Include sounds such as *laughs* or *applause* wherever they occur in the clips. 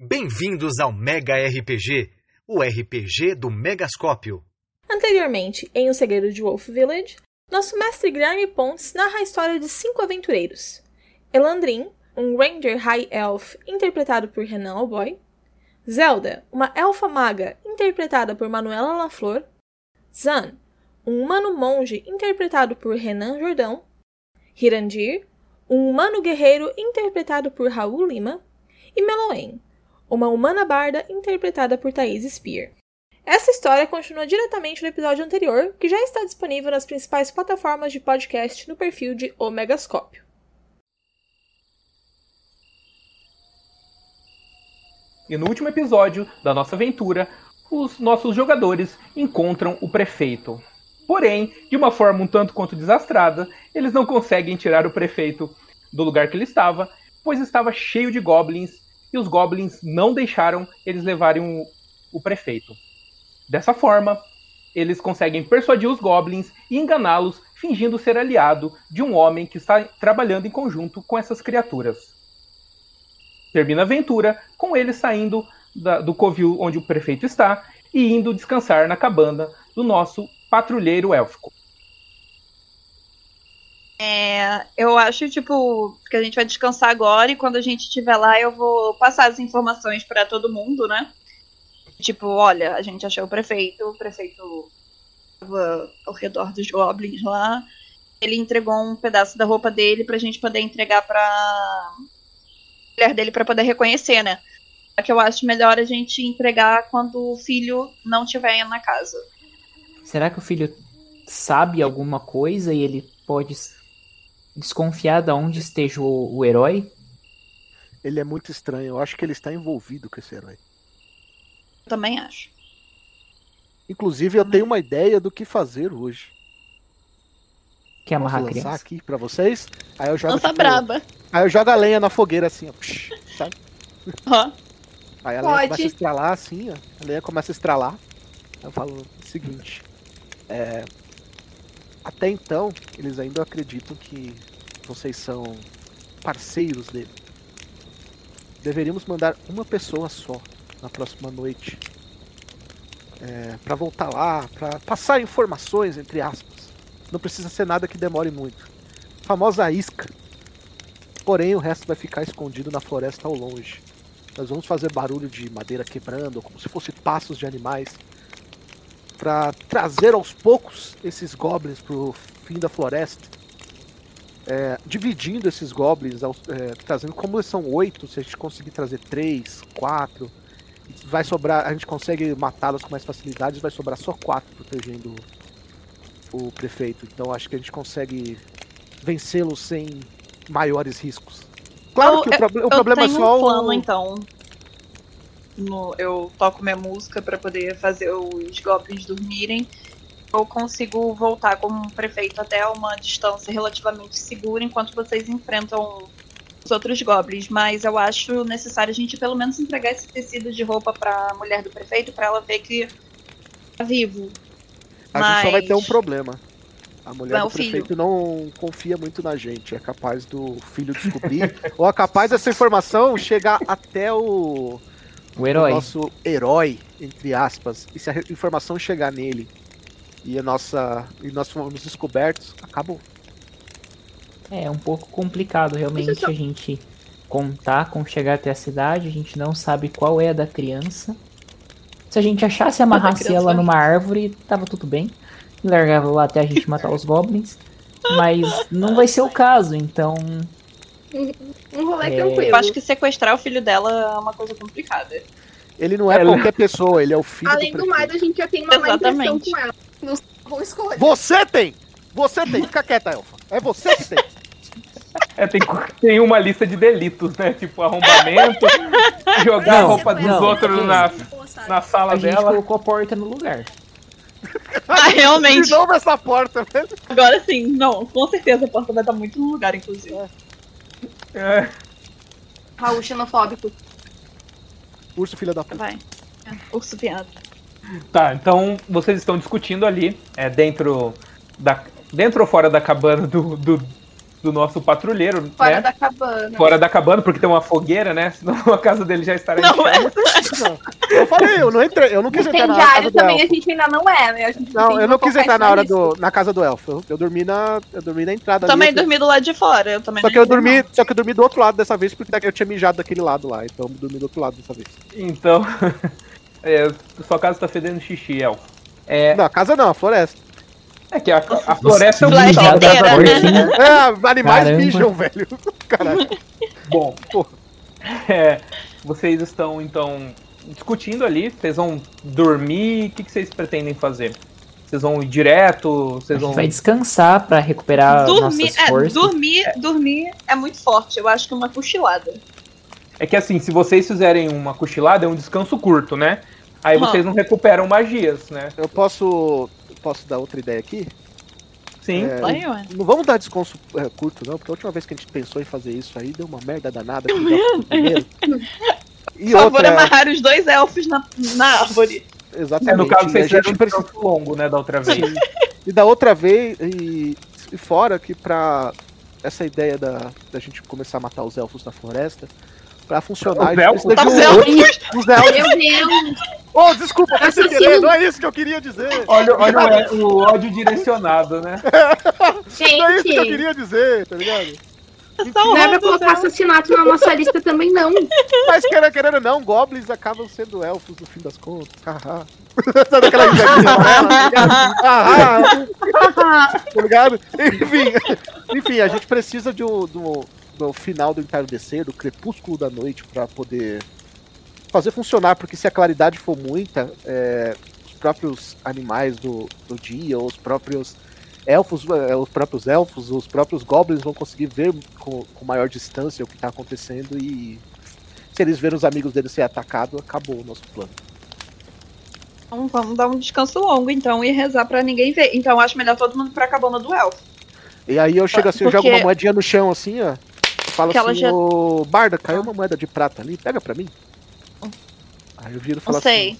Bem-vindos ao Mega RPG, o RPG do Megascópio. Anteriormente, em O Segredo de Wolf Village, nosso mestre Guilherme Pontes narra a história de cinco aventureiros. Elandrin, um Ranger High Elf interpretado por Renan Alboy. Zelda, uma elfa maga interpretada por Manuela Laflor. Zan, um humano monge interpretado por Renan Jordão. Hirandir, um humano guerreiro interpretado por Raul Lima. E Meloen, uma humana barda interpretada por Thaís Spear. Essa história continua diretamente no episódio anterior, que já está disponível nas principais plataformas de podcast no perfil de O Megascópio. E no último episódio da nossa aventura, os nossos jogadores encontram o prefeito. Porém, de uma forma um tanto quanto desastrada, eles não conseguem tirar o prefeito do lugar que ele estava, pois estava cheio de goblins e os goblins não deixaram eles levarem o, o prefeito. Dessa forma, eles conseguem persuadir os goblins e enganá-los, fingindo ser aliado de um homem que está trabalhando em conjunto com essas criaturas. Termina a aventura com eles saindo da, do covil onde o prefeito está e indo descansar na cabana do nosso patrulheiro élfico. É, eu acho, tipo, que a gente vai descansar agora e quando a gente estiver lá eu vou passar as informações para todo mundo, né? Tipo, olha, a gente achou o prefeito, o prefeito estava ao redor dos goblins lá. Ele entregou um pedaço da roupa dele pra gente poder entregar pra mulher dele para poder reconhecer, né? Só que eu acho melhor a gente entregar quando o filho não estiver na casa. Será que o filho sabe alguma coisa e ele pode desconfiar de onde esteja o, o herói? Ele é muito estranho. Eu acho que ele está envolvido com esse herói. Eu também acho. Inclusive, eu tenho uma ideia do que fazer hoje. Quer amarrar a Posso lançar criança? aqui pra vocês? Aí eu jogo. Lança tipo, braba. Aí eu jogo a lenha na fogueira assim, ó. psh, sabe? *laughs* Ó. Aí a lenha Pode. começa a estralar assim, ó. A lenha começa a estralar. Eu falo o seguinte. É... Até então, eles ainda acreditam que vocês são parceiros dele. Deveríamos mandar uma pessoa só na próxima noite. É, para voltar lá, para passar informações, entre aspas. Não precisa ser nada que demore muito. Famosa isca. Porém, o resto vai ficar escondido na floresta ao longe. Nós vamos fazer barulho de madeira quebrando, como se fosse passos de animais, para trazer aos poucos esses goblins pro fim da floresta. É, dividindo esses goblins, é, trazendo como eles são oito, se a gente conseguir trazer três, quatro, vai sobrar, a gente consegue matá-los com mais facilidade, vai sobrar só quatro protegendo o prefeito. Então acho que a gente consegue vencê-los sem maiores riscos. Claro Eu- que o, proble- o eu problema é só um plano, o... então. No- eu toco minha música pra poder fazer os goblins dormirem. Eu consigo voltar como prefeito até uma distância relativamente segura enquanto vocês enfrentam os outros goblins. Mas eu acho necessário a gente pelo menos entregar esse tecido de roupa pra mulher do prefeito pra ela ver que tá vivo. A gente só vai ter um mas- problema. A mulher Não, do o filho. prefeito não confia muito na gente. É capaz do filho descobrir. *laughs* ou é capaz dessa informação chegar até o, O herói. o nosso herói, entre aspas. E se a informação chegar nele e a nossa. E nós fomos descobertos, acabou. É um pouco complicado realmente só- a gente contar com chegar até a cidade. A gente não sabe qual é a da criança. Se a gente achasse e amarrasse criança. ela numa árvore, tava tudo bem. Largava lá até a gente matar os goblins. *laughs* Mas não vai ser o caso, então. Um rolê É, tranquilo. Eu acho que sequestrar o filho dela é uma coisa complicada. Ele não é É, qualquer pessoa, ele é o filho Além do do mais, a gente já tem uma má impressão Exatamente. com ela. Não vão escolher. Você tem! Você tem! Fica quieta, Elfa. É você que tem! É, tem, tem uma lista de delitos, né? Tipo arrombamento, *laughs* jogar a Não, roupa dos não. outros na, na sala A gente dela. colocou a porta no lugar. *laughs* Ah, realmente. De novo essa porta, velho. Agora sim, não, com certeza a porta vai estar muito no lugar, inclusive. É, Raul xenofóbico. Urso, filha da puta. Vai. É, Urso piada. Tá, então vocês estão discutindo ali, é, dentro da. Dentro ou fora da cabana do, do, do nosso patrulheiro, Fora né? da cabana. Fora da cabana, porque tem uma fogueira, né? Senão *laughs* a casa dele já estaria em Não é. chamas. Eu falei, eu não entrei, eu não quis entrar na casa do também a elfo. gente ainda não é, né? A gente Não, eu não quis entrar na hora do, na casa do elfo. Eu, eu dormi na, eu dormi na entrada. ali, Também eu- dormi do lado de fora. Eu também Só que eu dormi, não. só que eu dormi do outro lado dessa vez porque eu tinha mijado daquele lado lá, então eu dormi do outro lado dessa vez. Então, *laughs* é, sua casa tá fedendo xixi, Elfo. É, Não, a casa não, a floresta. É que a, a floresta é um quintal da né? dele. É, animais Caramba. mijam, velho. Caralho. *laughs* Bom, Porra. *laughs* é, vocês estão então discutindo ali. Vocês vão dormir? O que, que vocês pretendem fazer? Vocês vão ir direto? A Vocês gente vão. vai descansar pra recuperar Dormir, nossas é, forças. dormir, dormir é muito forte. Eu acho que uma cochilada. É que assim, se vocês fizerem uma cochilada, é um descanso curto, né? Aí Aham. vocês não recuperam magias, né? Eu posso. Posso dar outra ideia aqui? Sim. É, Aí, ué. Não vamos dar descanso é, curto, não, porque a última vez que a gente pensou em fazer isso aí deu uma merda danada. *laughs* E Por favor, amarrar os dois elfos na, na árvore. exatamente. É, no caso, vocês fizeram gente um descanso longo, né, da outra vez. E da outra vez, e, e fora que pra essa ideia da, da gente começar a matar os elfos na floresta, pra funcionar, Os a gente precisa Tá de os um- elfos? Os elfos. Meu Deus! Oh, desculpa, foi sem querer, não é isso que eu queria dizer. Olha, olha o, o ódio direcionado, né? *laughs* Não é isso que eu Gente, queria dizer, tá ligado? não é pra colocar assassinato na nossa lista também, não. Mas querendo, querendo não, goblins acabam sendo elfos no fim das contas. Haha. *laughs* Sabe aquela risadinha amarela, tá ligado? Haha. tá ligado? Enfim, enfim, a gente precisa de um- do, do final do entardecer, do crepúsculo da noite, pra poder fazer funcionar, porque se a claridade for muita, é, os próprios animais do, do dia, os próprios elfos, é, os próprios elfos, os próprios goblins vão conseguir ver com, com maior distância o que tá acontecendo e se eles verem os amigos deles ser atacados, acabou o nosso plano. Então, vamos dar um descanso longo, então, e rezar pra ninguém ver. Então, acho melhor todo mundo ir pra cabana do elfo. E aí eu chego assim, eu jogo Porque- uma moedinha no chão assim, ó. E Falo Porque ela assim, já- ô Barda, caiu uma moeda de prata ali, pega pra mim. Aí eu viro e falo assim,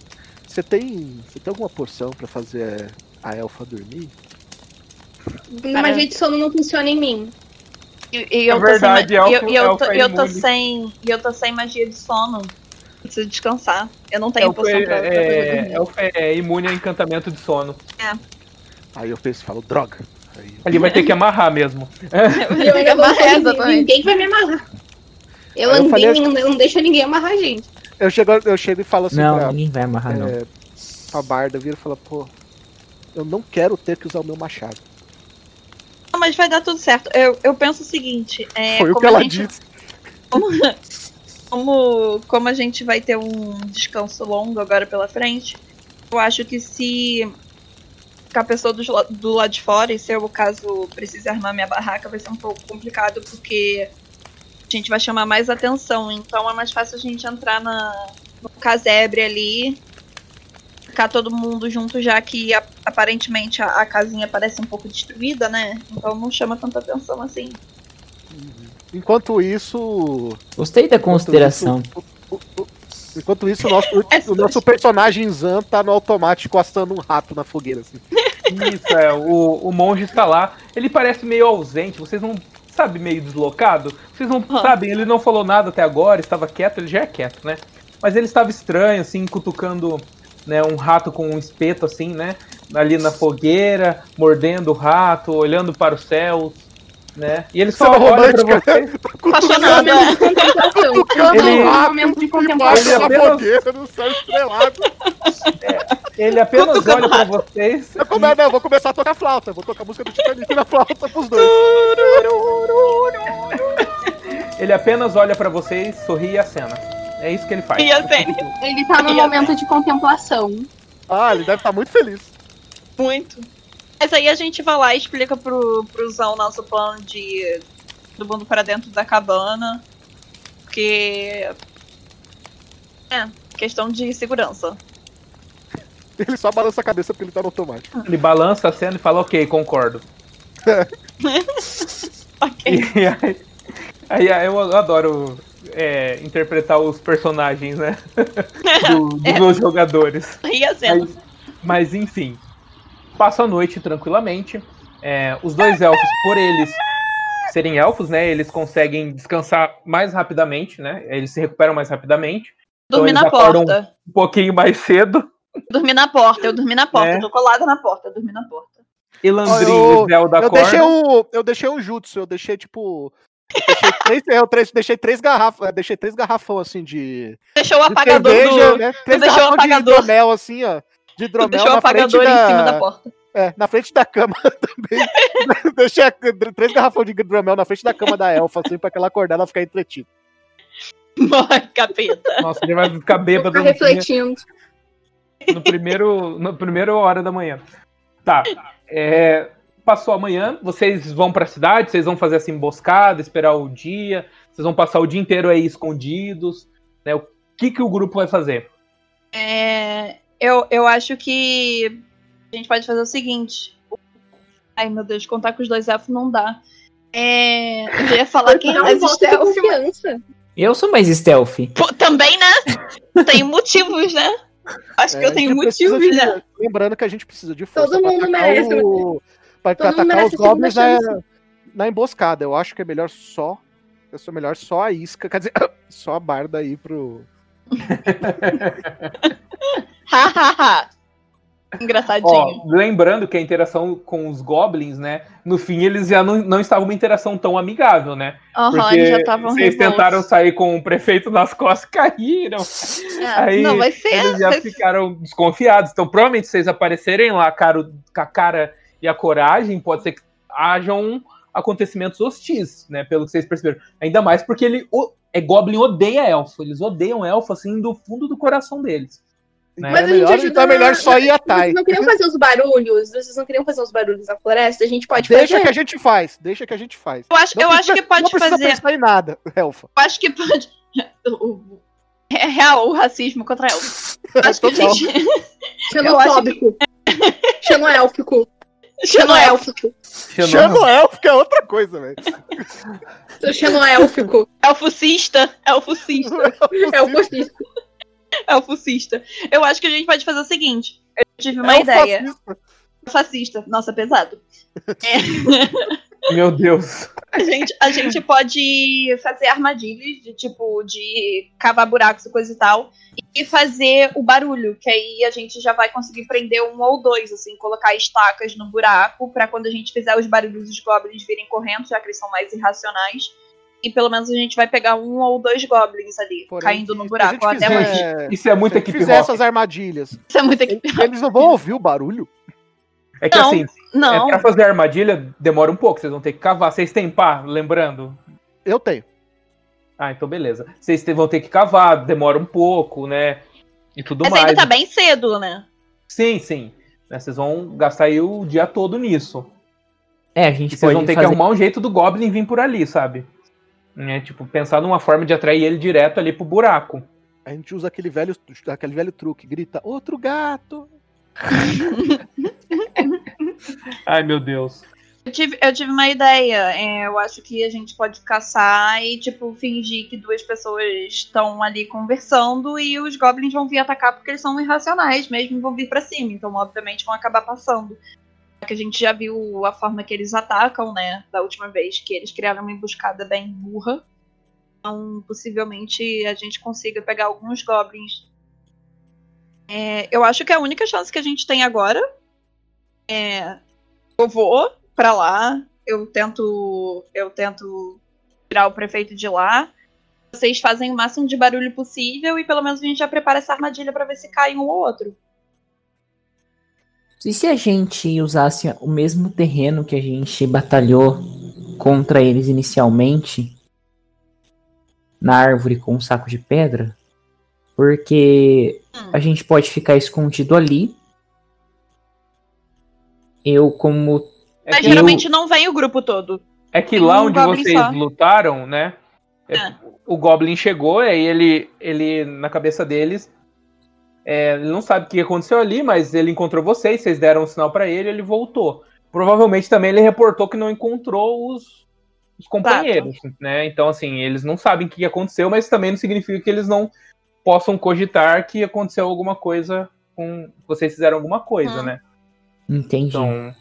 você tem. Você tem alguma porção pra fazer a elfa dormir? Uma magia de sono não funciona em mim. E, e eu É verdade, tô sem, elfo- e eu, e eu tô, é eu tô sem. E eu tô sem magia de sono. Preciso descansar. Eu não tenho Elfo poção é, pra, pra é, elfo é imune a encantamento de sono. Aí eu penso e falo, droga. Aí, Ele vai ter que amarrar mesmo. E eu ainda Amarrar, exatamente. Ninguém vai me amarrar. Eu eu andei, falei- não, não deixa ninguém amarrar a gente. eu, chego, eu chego e falo assim Não, pra, ninguém vai amarrar, não. é, pra Barda, vira e fala, pô, eu não quero ter que usar o meu machado. Não, mas vai dar tudo certo. Eu, eu penso o seguinte. É, Foi o como que ela gente- disse. como, como a gente vai ter um descanso longo agora pela frente, eu acho que se ficar a pessoa do, do lado de fora, e se eu, caso precise armar minha barraca, vai ser um pouco complicado, porque a gente vai chamar mais atenção. Então é mais fácil a gente entrar na, no casebre ali, ficar todo mundo junto, já que a- aparentemente a, a casinha parece um pouco destruída, né? Então não chama tanta atenção assim. Enquanto isso. Gostei da enquanto consideração. isso, o- o- o- Enquanto isso, o nosso, *laughs* É o nosso personagem Zan tá no automático assando um rato na fogueira, assim. Isso, é. O, o monge está lá. Ele parece meio ausente. Vocês não. Sabe, meio deslocado? Vocês não Ah. sabem, ele não falou nada até agora, estava quieto, ele já é quieto, né? Mas ele estava estranho, assim, cutucando né, um rato com um espeto, assim, né? Ali na fogueira, mordendo o rato, olhando para os céus, né? E ele só olha pra romântica, você. né? Apaixonada. Contemplação. Ele- É um Ele. Embaixo da apenas- fogueira, no céu estrelado. Ele apenas olha pra vocês. Eu come- não, eu vou começar a tocar flauta. Vou tocar a música do Titanic na flauta pros dois. *laughs* Ele apenas olha pra vocês, sorri e acena. É isso que ele faz. E a Penny? Ele tá num momento de contemplação. Ah, ele deve estar muito feliz. Muito. Mas aí a gente vai lá e explica pro, pro Zão nosso plano de do mundo para dentro da cabana. Porque. É, questão de segurança. *laughs* Ele só balança a cabeça porque ele tá no automático. Ele balança a cena e fala, ok, concordo. *laughs* Ok. E aí, aí eu adoro é, interpretar os personagens, né? *laughs* Do- dos meus jogadores. E a cena. Mas, mas, enfim, passa a noite tranquilamente. É, os dois elfos, por eles serem elfos, né? Eles conseguem descansar mais rapidamente, né? Eles se recuperam mais rapidamente. Então Dormi eles na porta. Um pouquinho mais cedo. Dormi na porta, eu dormi na porta, É. eu tô colada na porta, eu dormi na porta. Elandrin Eu- e Zelda Eu deixei, um, eu deixei um jutsu, eu deixei tipo. eu Deixei *laughs* três, eu três- deixei três garrafas, deixei três garrafão assim de. Deixou o de apagador cerveja, do. né? Três deixou o garrafão de apagador. hidromel assim, ó. De hidromel deixou o na frente apagador da, em cima da porta. É, na frente da cama *laughs* também. *laughs* Deixei a- três garrafões de hidromel na frente da cama da elfa, assim, pra que ela acordar e ela ficar entretida. Morre, capeta. Nossa, ele vai ficar bêbado Tá refletindo. No primeiro, no primeiro hora da manhã. Tá. é, passou amanhã, vocês vão pra cidade, vocês vão fazer essa emboscada, esperar o dia, vocês vão passar o dia inteiro aí escondidos, né? O que que o grupo vai fazer? É, eu, eu acho que a gente pode fazer o seguinte. Ai, meu Deus, contar com os dois elfos não dá. É, eu ia falar quem é mais de stealth, mas-. Eu sou mais stealth. Pô, também, né? Tem motivos, né? Acho que É, eu tenho a gente precisa motivos, de- né? Lembrando que a gente precisa de força Todo pra mundo atacar merece, o... pra Todo atacar merece os goblins na, na emboscada. Eu acho que é melhor só. Eu sou melhor só a isca, quer dizer, *laughs* só a barda aí pro. *laughs* Hahaha. Engraçadinho. Ó, lembrando que a interação com os goblins, né? No fim, eles já não, não estavam uma interação tão amigável, né? Aham, Porque eles já estavam vocês revoltos. tentaram sair com o prefeito nas costas e caíram. *laughs* É, Aí não, vai ser. Eles já ficaram desconfiados. Então, provavelmente, se vocês aparecerem lá cara, com a cara e a coragem, pode ser que hajam acontecimentos hostis, né? Pelo que vocês perceberam. Ainda mais porque ele. O, é Goblin odeia elfo. Eles odeiam elfo, assim, do fundo do coração deles. Né? Mas é a gente melhor, ajuda então é melhor só ir a Tai. Vocês não queriam fazer os barulhos? Vocês não queriam fazer os barulhos na floresta? A gente pode Deixa fazer. que a gente faz, deixa que a gente faz. Eu acho, Não eu precisa- acho que pode não precisa fazer. pensar em nada, Elfa. Eu acho que pode. *laughs* É real o racismo contra elfos. *laughs* Eu acho que a gente. Xenofóbico. Xenoélfico. Xenoélfico. Xenoelfo, que é outra coisa, velho. Xenoélfico. Elfocista. Elfocista. *laughs* É o fascista. Elfocista. Eu acho que a gente pode fazer o seguinte. Eu tive uma É o ideia. fascista. Fascista. Nossa, pesado. *laughs* Meu Deus. A gente, a gente pode fazer armadilhas de tipo de cavar buracos e coisa e tal. E fazer o barulho, que aí a gente já vai conseguir prender um ou dois, assim, colocar estacas no buraco pra quando a gente fizer os barulhos os goblins virem correndo, já que eles são mais irracionais. E pelo menos a gente vai pegar um ou dois goblins ali, Porém, caindo no se buraco, ou até mais. fizer- Isso é se muita a gente equipe fizer rock. essas armadilhas, Isso é muito aqui. eles não vão ouvir o barulho? É que Não, assim, é, Não, pra fazer a armadilha demora um pouco, vocês vão ter que cavar. Vocês têm pá, lembrando? Eu tenho. Ah, então beleza. Vocês vão ter que cavar, demora um pouco, né? E tudo mas mais. ainda tá bem cedo, né? Sim, sim. Né, Vocês vão gastar aí o dia todo nisso. É, a E gente vocês pode vão ter fazer... que arrumar um jeito do Goblin vir por ali, sabe? Né, tipo, pensar numa forma de atrair ele direto ali pro buraco. A gente usa aquele velho, aquele velho truque, grita, outro gato. *laughs* Ai, meu Deus. Eu tive, eu tive uma ideia. É, eu acho que a gente pode caçar e, tipo, fingir que duas pessoas estão ali conversando e os goblins vão vir atacar porque eles são irracionais mesmo e vão vir pra cima. Então, obviamente, vão acabar passando. Que a gente já viu a forma que eles atacam, né? Da última vez, que eles criaram uma emboscada bem burra. Então, possivelmente, a gente consiga pegar alguns goblins. É, eu acho que a única chance que a gente tem agora é. Eu vou pra lá, eu tento. Eu tento tirar o prefeito de lá. Vocês fazem o máximo de barulho possível e pelo menos a gente já prepara essa armadilha pra ver se cai um ou outro. E se a gente usasse o mesmo terreno que a gente batalhou contra eles inicialmente? Na árvore com um saco de pedra? Porque Hum. a gente pode ficar escondido ali. Eu, como. É Mas que, geralmente não vem o grupo todo. é que tem lá um onde vocês só. lutaram, né? é- É. O Goblin chegou, aí ele, ele na cabeça deles, é, ele não sabe o que aconteceu ali, mas ele encontrou vocês, vocês deram um sinal pra ele, ele voltou. Provavelmente também ele reportou que não encontrou os, os companheiros, né? Então assim, eles não sabem o que aconteceu, mas também não significa que eles não possam cogitar que aconteceu alguma coisa com vocês fizeram alguma coisa, Hum. né? Entendi. Então,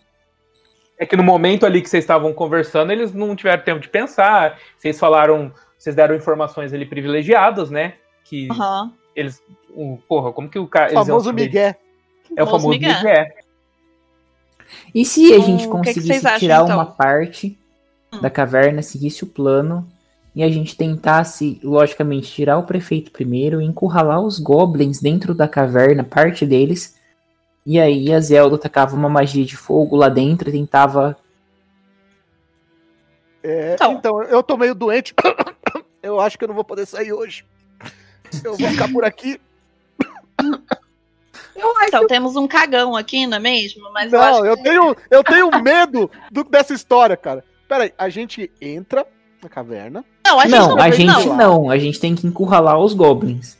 É que no momento ali que vocês estavam conversando, eles não tiveram tempo de pensar. Vocês falaram, vocês deram informações ali privilegiadas, né? Que Aham. eles. O- porra, como que o cara. O famoso? Miguel. É o Famoso Miguel. Miguel. E se a Então, gente o que que conseguisse vocês acham, tirar então? uma parte Hum. da caverna, seguisse o plano, e a gente tentasse, logicamente, tirar o prefeito primeiro, encurralar os goblins dentro da caverna, parte deles, e aí a Zelda tacava uma magia de fogo lá dentro e tentava. É, Então. então. eu tô meio doente. *coughs* Eu acho que eu não vou poder sair hoje. Eu vou ficar por aqui. Eu acho Então temos um cagão aqui, não é mesmo? Mas eu acho Não, eu tenho, eu tenho medo do- dessa história, cara. Pera aí, a gente entra na caverna. Não, a gente não, não, a gente não. não. a gente tem que encurralar os goblins.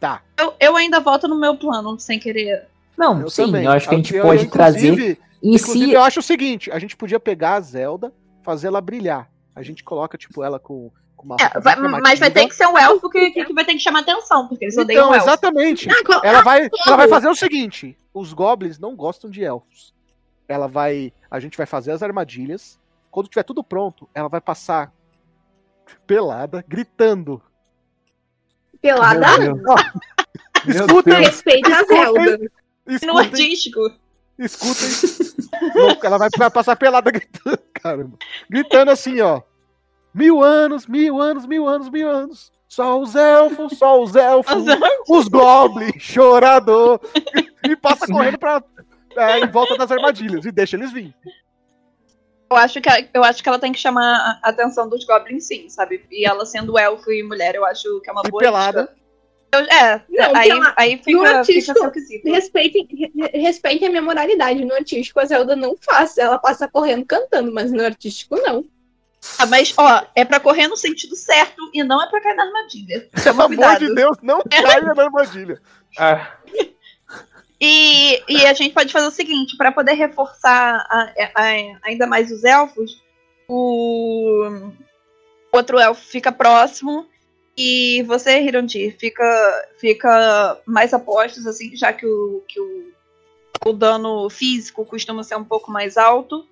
Tá. Eu, eu ainda volto no meu plano, sem querer. Não, Eu sim, também. eu acho que a gente Eu- pode trazer. inclusive- E se. eu acho o seguinte: a gente podia pegar a Zelda, fazer ela brilhar. A gente coloca, tipo, ela com, É, vai- mas vai ter que ser um elfo que, que, que vai ter que chamar atenção, porque eles odeiam Então, elfo. exatamente. Ah, qual- Ela vai, ela vai fazer o seguinte: os goblins não gostam de elfos. Ela vai. A gente vai fazer as armadilhas. Quando tiver tudo pronto, ela vai passar pelada, gritando. pelada. Escutem. Respeita a Zelda. No escutem, artístico. escutem. Ela vai, vai passar pelada gritando, *laughs* caramba. Gritando assim, ó. Mil anos, mil anos, mil anos, mil anos. Só os elfos, só os *laughs* elfos. Os goblins, *laughs* chorador. E passa correndo pra, é, em volta das armadilhas e deixa eles virem. Eu acho, que, eu acho que ela tem que chamar a atenção dos goblins, sim, sabe? E ela sendo elfo e mulher, eu acho que é uma E boa. pelada. Eu- é, Não, aí, pela- aí no fica, fica artístico- quesito. Respeitem, re- respeitem a minha moralidade. No artístico, a Zelda não faz. Ela passa correndo cantando, mas no artístico, não. Ah, mas, ó, é pra correr no sentido certo e não é pra cair na armadilha. Pelo amor de Deus, não caia na armadilha. Ah, E, e a gente pode fazer o seguinte, pra poder reforçar a- a- ainda mais os elfos, o outro elfo fica próximo e você, Hirondi, fica, fica mais a postos, assim, já que o, que o, o dano físico costuma ser um pouco mais alto.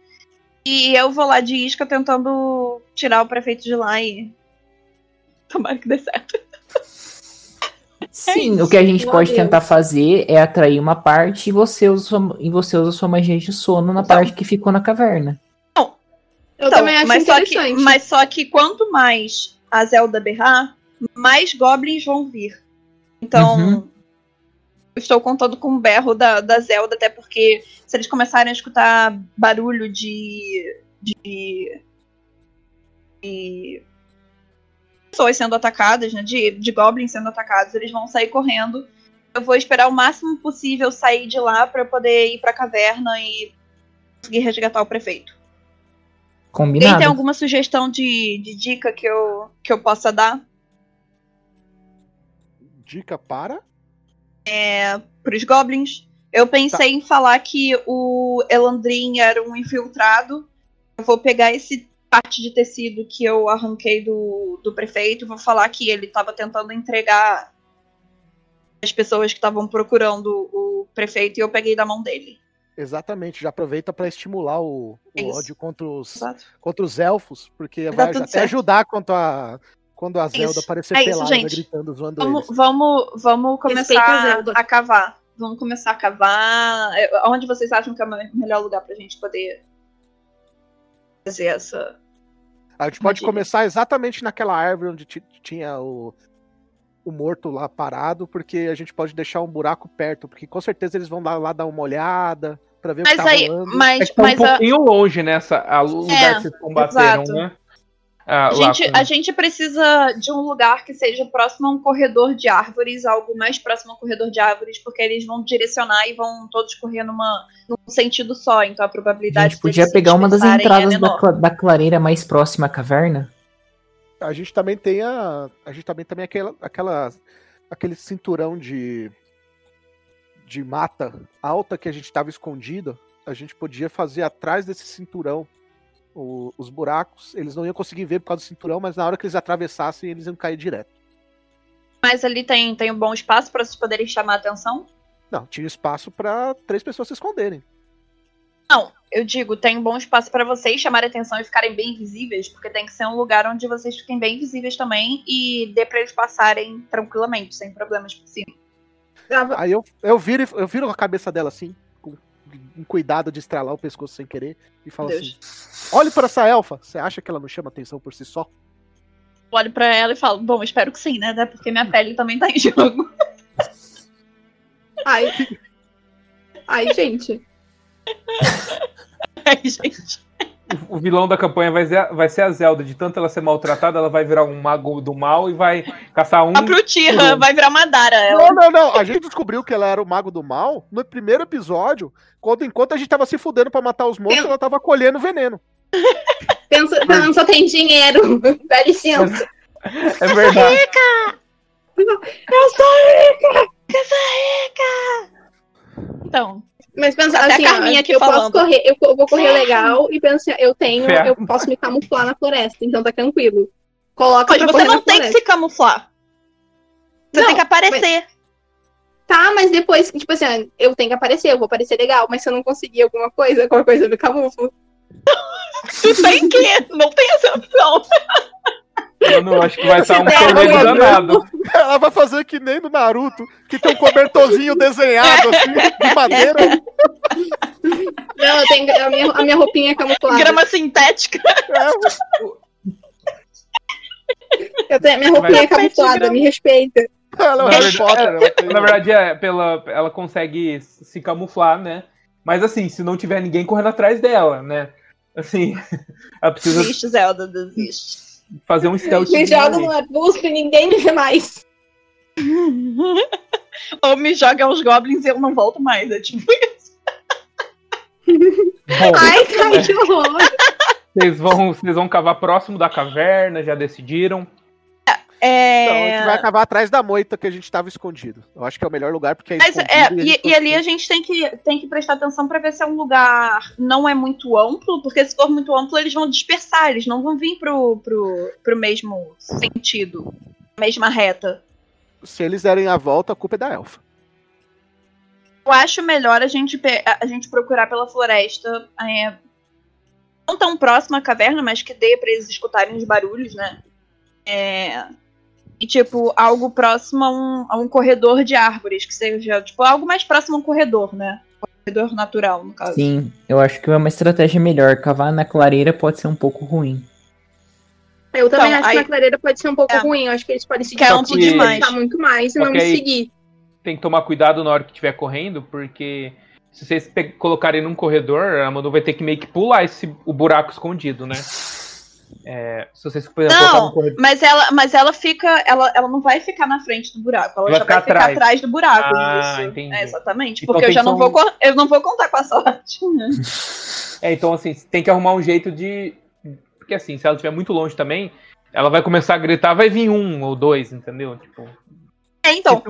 E eu vou lá de isca tentando tirar o prefeito de lá e. Tomara que dê certo. Sim, o que a gente Meu pode Deus. tentar fazer é atrair uma parte e você usa sua, e você usa sua magia de sono na Então. parte que ficou na caverna. Eu Então, também acho mas só, que, interessante. mas só que quanto mais a Zelda berrar, mais goblins vão vir. Então, Uhum. Estou contando com o berro da, da Zelda, até porque se eles começarem a escutar barulho de. de. de pessoas sendo atacadas, né? De, de goblins sendo atacados, eles vão sair correndo. Eu vou esperar o máximo possível sair de lá para poder ir pra caverna e conseguir resgatar o prefeito. Alguém Combinado? tem alguma sugestão de, de dica que eu, que eu possa dar Dica para. Pros goblins? Eu pensei em falar que o Elandrin era um infiltrado. Eu vou pegar esse parte de tecido que eu arranquei do, do prefeito. Vou falar que ele estava tentando entregar as pessoas que estavam procurando o prefeito e eu peguei da mão dele. Exatamente, já aproveita pra estimular o, o É ódio contra os, Exato. contra os elfos, porque Vai até certo. ajudar quanto a, quando a Zelda Isso. aparecer É isso, pelada, gente. gritando, zoando Vamos, eles. vamos, vamos a começar Zelda. a cavar. Vamos começar a cavar. É, Onde vocês acham que é o me- melhor lugar pra gente poder fazer essa. A gente pode começar exatamente naquela árvore onde ti- tinha o, o morto lá parado, porque a gente pode deixar um buraco perto, porque com certeza eles vão lá, lá dar uma olhada pra ver o Mas que tá aí, rolando. é mas, que tá um mas a, pouquinho longe nessa a, o lugar É, que vocês combateram, exato. né? Ah, a gente, com- a gente precisa de um lugar que seja próximo a um corredor de árvores, algo mais próximo a um corredor de árvores, porque eles vão direcionar e vão todos correr numa, num sentido só, então a A probabilidade gente podia pegar uma das é entradas da, menor. cla- da clareira mais próxima à caverna. A gente também tem a. A gente também tem aquela, aquela, aquele cinturão de. de mata alta que a gente estava escondido. A gente podia fazer atrás desse cinturão o- os buracos. Eles não iam conseguir ver por causa do cinturão, mas na hora que eles atravessassem, eles iam cair direto. Mas ali tem, tem um bom espaço para vocês poderem chamar a atenção? Não, tinha espaço para três pessoas se esconderem. Não, eu digo, tem um bom espaço pra vocês chamarem atenção e ficarem bem visíveis, porque tem que ser um lugar onde vocês fiquem bem visíveis também e dê pra eles passarem tranquilamente, sem problemas por cima. Aí eu, eu, viro, e- eu viro a cabeça dela assim, um cuidado de estralar o pescoço sem querer, e falo Deus. assim: olhe para essa elfa, você acha que ela não chama atenção por si só? Olho pra ela e falo, bom, espero que sim, né? Até porque minha pele também tá em jogo. Ai. Ai, gente. *laughs* Ai, gente. O vilão da campanha vai ser, vai ser a Zelda. De tanto ela ser maltratada, ela vai virar um mago do mal e vai caçar um. A Prutira vai virar Madara. Ela. Não, não, não. A gente descobriu que ela era o mago do mal no primeiro episódio, quando enquanto a gente tava se fudendo pra matar os monstros, Eu- ela tava colhendo veneno. Pensa, não, só tem dinheiro. *laughs* Dá licença. É verdade. Eu sou Então, Mas pensa Até a assim, ó, Carminha aqui eu falando. posso correr, eu, eu vou correr legal e pensa, eu tenho, Ferro. eu posso me camuflar na floresta, então tá tranquilo. Coloca mas você não tem que floresta. se camuflar. Você Não, tem que aparecer. Tá, mas depois, tipo assim, eu tenho que aparecer, eu vou aparecer legal, mas se eu não conseguir alguma coisa, qualquer coisa eu me camuflo. Tu *laughs* tem que. Não tem essa opção. Mano, eu acho que vai estar um tem torneio danado. Ela vai fazer que nem no Naruto, que tem um cobertorzinho desenhado assim, de madeira. Não, eu tenho, a, minha, a minha roupinha é camuflada. Grama sintética. Eu tenho, a minha roupinha é camuflada, me respeita. Ela é Harry verdade- Potter. Ela tem... Na verdade, é, pela, ela consegue se camuflar, né? Mas assim, se não tiver ninguém correndo atrás dela, né? Assim, *laughs* ela precisa Desiste, Zelda, desiste. Fazer um stealth. Me joga no arbusto e ninguém me vê mais. *laughs* Ou me joga aos goblins e eu não volto mais. É tipo isso. Bom, Ai, cara, que horror. vocês vão, vocês vão cavar próximo da caverna, já decidiram. É... Então, a gente vai acabar atrás da moita que a gente tava escondido. Eu acho que é o melhor lugar, porque é Mas é, e, gente e ali a gente tem que, tem que prestar atenção pra ver se é um lugar não é muito amplo, porque se for muito amplo, eles vão dispersar, eles não vão vir pro, pro, pro mesmo sentido, mesma reta. Se eles derem a volta, a culpa é da elfa. Eu acho melhor a gente, a gente procurar pela floresta, é, não tão próxima à caverna, mas que dê pra eles escutarem os barulhos, né? É, e, tipo, algo próximo a um, a um corredor de árvores, que seja, tipo, algo mais próximo a um corredor, né? Corredor natural, no caso. Sim, eu acho que é uma estratégia melhor. Cavar na clareira pode ser um pouco ruim. Eu também Então, acho aí- que na clareira pode ser um pouco É. ruim. Eu acho que eles podem se Que é demais. muito mais e não me seguir. Tem que tomar cuidado na hora que estiver correndo, porque se vocês colocarem num corredor, a Manu vai ter que meio que pular esse, o buraco escondido, né? É, se vocês por exemplo, Não, corredor. mas ela, mas ela fica, ela, ela não vai ficar na frente do buraco, ela Vai já ficar vai ficar atrás. atrás do buraco. Ah, isso. entendi. É, exatamente, Então porque eu já não vou, um- co- eu não vou contar com a sorte. *laughs* É, então assim, tem que arrumar um jeito de. Porque assim, se ela estiver muito longe também, ela vai começar a gritar, vai vir um ou dois, entendeu? Tipo. É, então,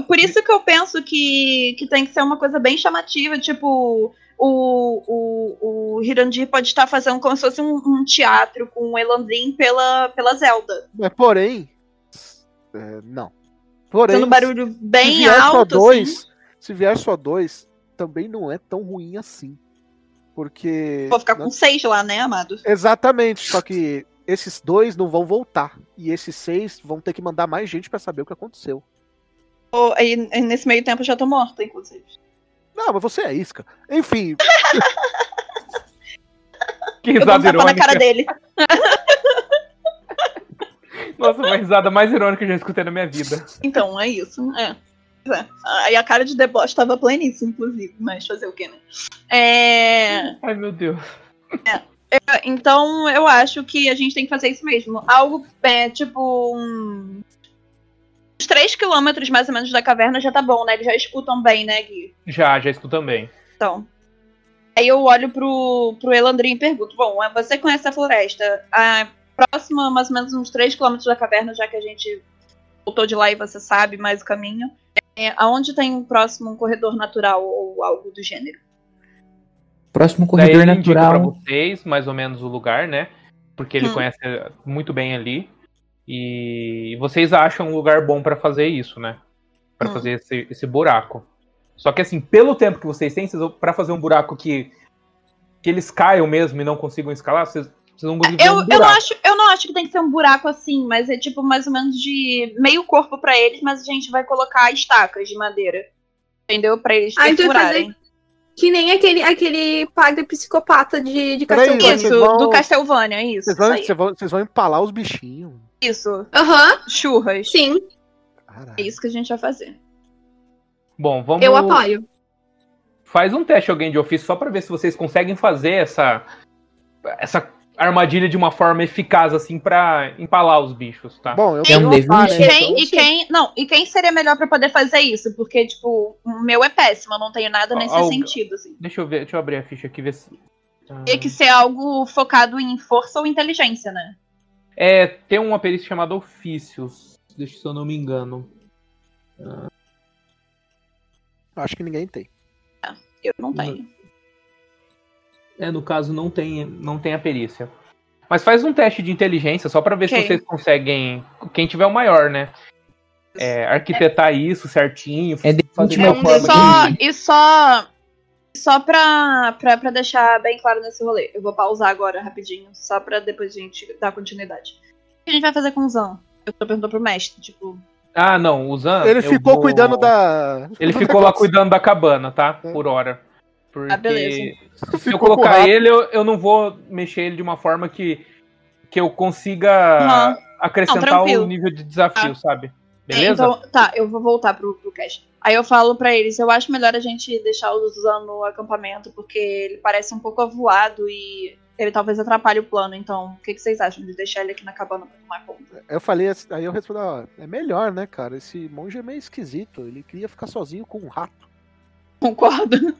por isso que eu penso que, que tem que ser uma coisa bem chamativa, tipo, o, o, o Hirandir pode estar fazendo como se fosse um, um teatro com o Elandrin pela, pela Zelda. Mas, porém. é, não. Porém, Fazendo um barulho se bem vier só alto, dois, assim. se vier só dois, também não é tão ruim assim. Porque. Vou ficar com seis lá, né, amado? Exatamente, só que esses dois não vão voltar. E esses seis vão ter que mandar mais gente pra saber o que aconteceu. Ou- E, e nesse meio tempo eu já tô morta, inclusive. Não, mas você é isca. Enfim, *laughs* Que Eu dou um risada tapa na irônica. cara dele. *laughs* Nossa, uma risada mais irônica que eu já escutei na minha vida. Então, é isso. É. É. Aí a cara de deboche tava pleníssima, inclusive, mas fazer o quê, né? É, Ai, meu Deus. Então, eu acho que a gente tem que fazer isso mesmo. Algo, é, tipo, um... uns 3 quilômetros mais ou menos da caverna já tá bom, né? Eles já escutam bem, né, Gui? Já, já escuto também. Então. Aí eu olho pro, pro Elandrin e pergunto: Bom, você conhece a floresta? A próxima, mais ou menos uns 3 quilômetros da caverna, já que a gente voltou de lá e você sabe mais o caminho. É, aonde tem um próximo um corredor natural ou algo do gênero? Próximo Daí corredor ele indica pra natural. vocês mais ou menos o lugar, né? Porque ele Hum. conhece muito bem ali. E vocês acham um lugar bom pra fazer isso, né? Pra Hum. fazer esse, esse buraco. Só que assim, pelo tempo que vocês têm, vocês vão- pra fazer um buraco que que eles caiam mesmo e não consigam escalar? Vocês, vocês vão conseguir Eu, um eu, não acho, eu não acho que tem que ser um buraco assim, mas é tipo mais ou menos de meio corpo pra eles, mas a gente vai colocar estacas de madeira. Entendeu? Pra eles Ah, então perfurarem. Que nem aquele, aquele padre psicopata de, de vocês Isso, vão- do Castlevania, isso. Vocês vão, vocês, vão, vocês vão empalar os bichinhos. Isso. Aham, Churras. sim, Caralho. É isso que a gente vai fazer. Bom, vamos. eu apoio. Faz um teste alguém de ofício só pra ver se vocês conseguem fazer essa essa armadilha de uma forma eficaz assim pra empalar os bichos, tá? Bom, eu É um tenho D20? pá, E quem, e quem. Não, e quem seria melhor pra poder fazer isso? Porque, tipo, o meu é péssimo, eu não tenho nada nesse Algo- sentido, assim. Deixa eu ver, deixa eu abrir a ficha aqui ver se. Tem que ser algo focado em força ou inteligência, né? É, tem uma perícia chamada ofícios, deixa se eu não me engano. Acho que ninguém tem. Eu não tenho. É, no caso não tem, não tem a perícia. Mas faz um teste de inteligência só pra ver se vocês conseguem, quem tiver o maior, né? É, arquitetar isso certinho. É de fazer de É um forma D20. que- Só, e só. Só pra, pra, pra deixar bem claro nesse rolê. Eu vou pausar agora rapidinho, só pra depois a gente dar continuidade. O que a gente vai fazer com o Zan? Eu tô perguntando pro mestre, tipo. Ah, não, o Zan. Ele eu ficou vou- cuidando da. Ele *laughs* ficou lá cuidando da cabana, tá? É. Por hora. Porque Ah, beleza. se eu colocar ele, eu, eu não vou mexer ele de uma forma que, que eu consiga Aham. acrescentar Não, o nível de desafio, Ah. sabe? É, Beleza? então, tá, eu vou voltar pro, pro cast. Aí eu falo pra eles, eu acho melhor a gente deixar o Zan no acampamento, porque ele parece um pouco avoado e ele talvez atrapalhe o plano. Então, o que, que vocês acham de deixar ele aqui na cabana pra tomar conta? Eu falei, assim- aí eu respondi, ó, é melhor, né, cara? Esse monge é meio esquisito. Ele queria ficar sozinho com um rato. Concordo.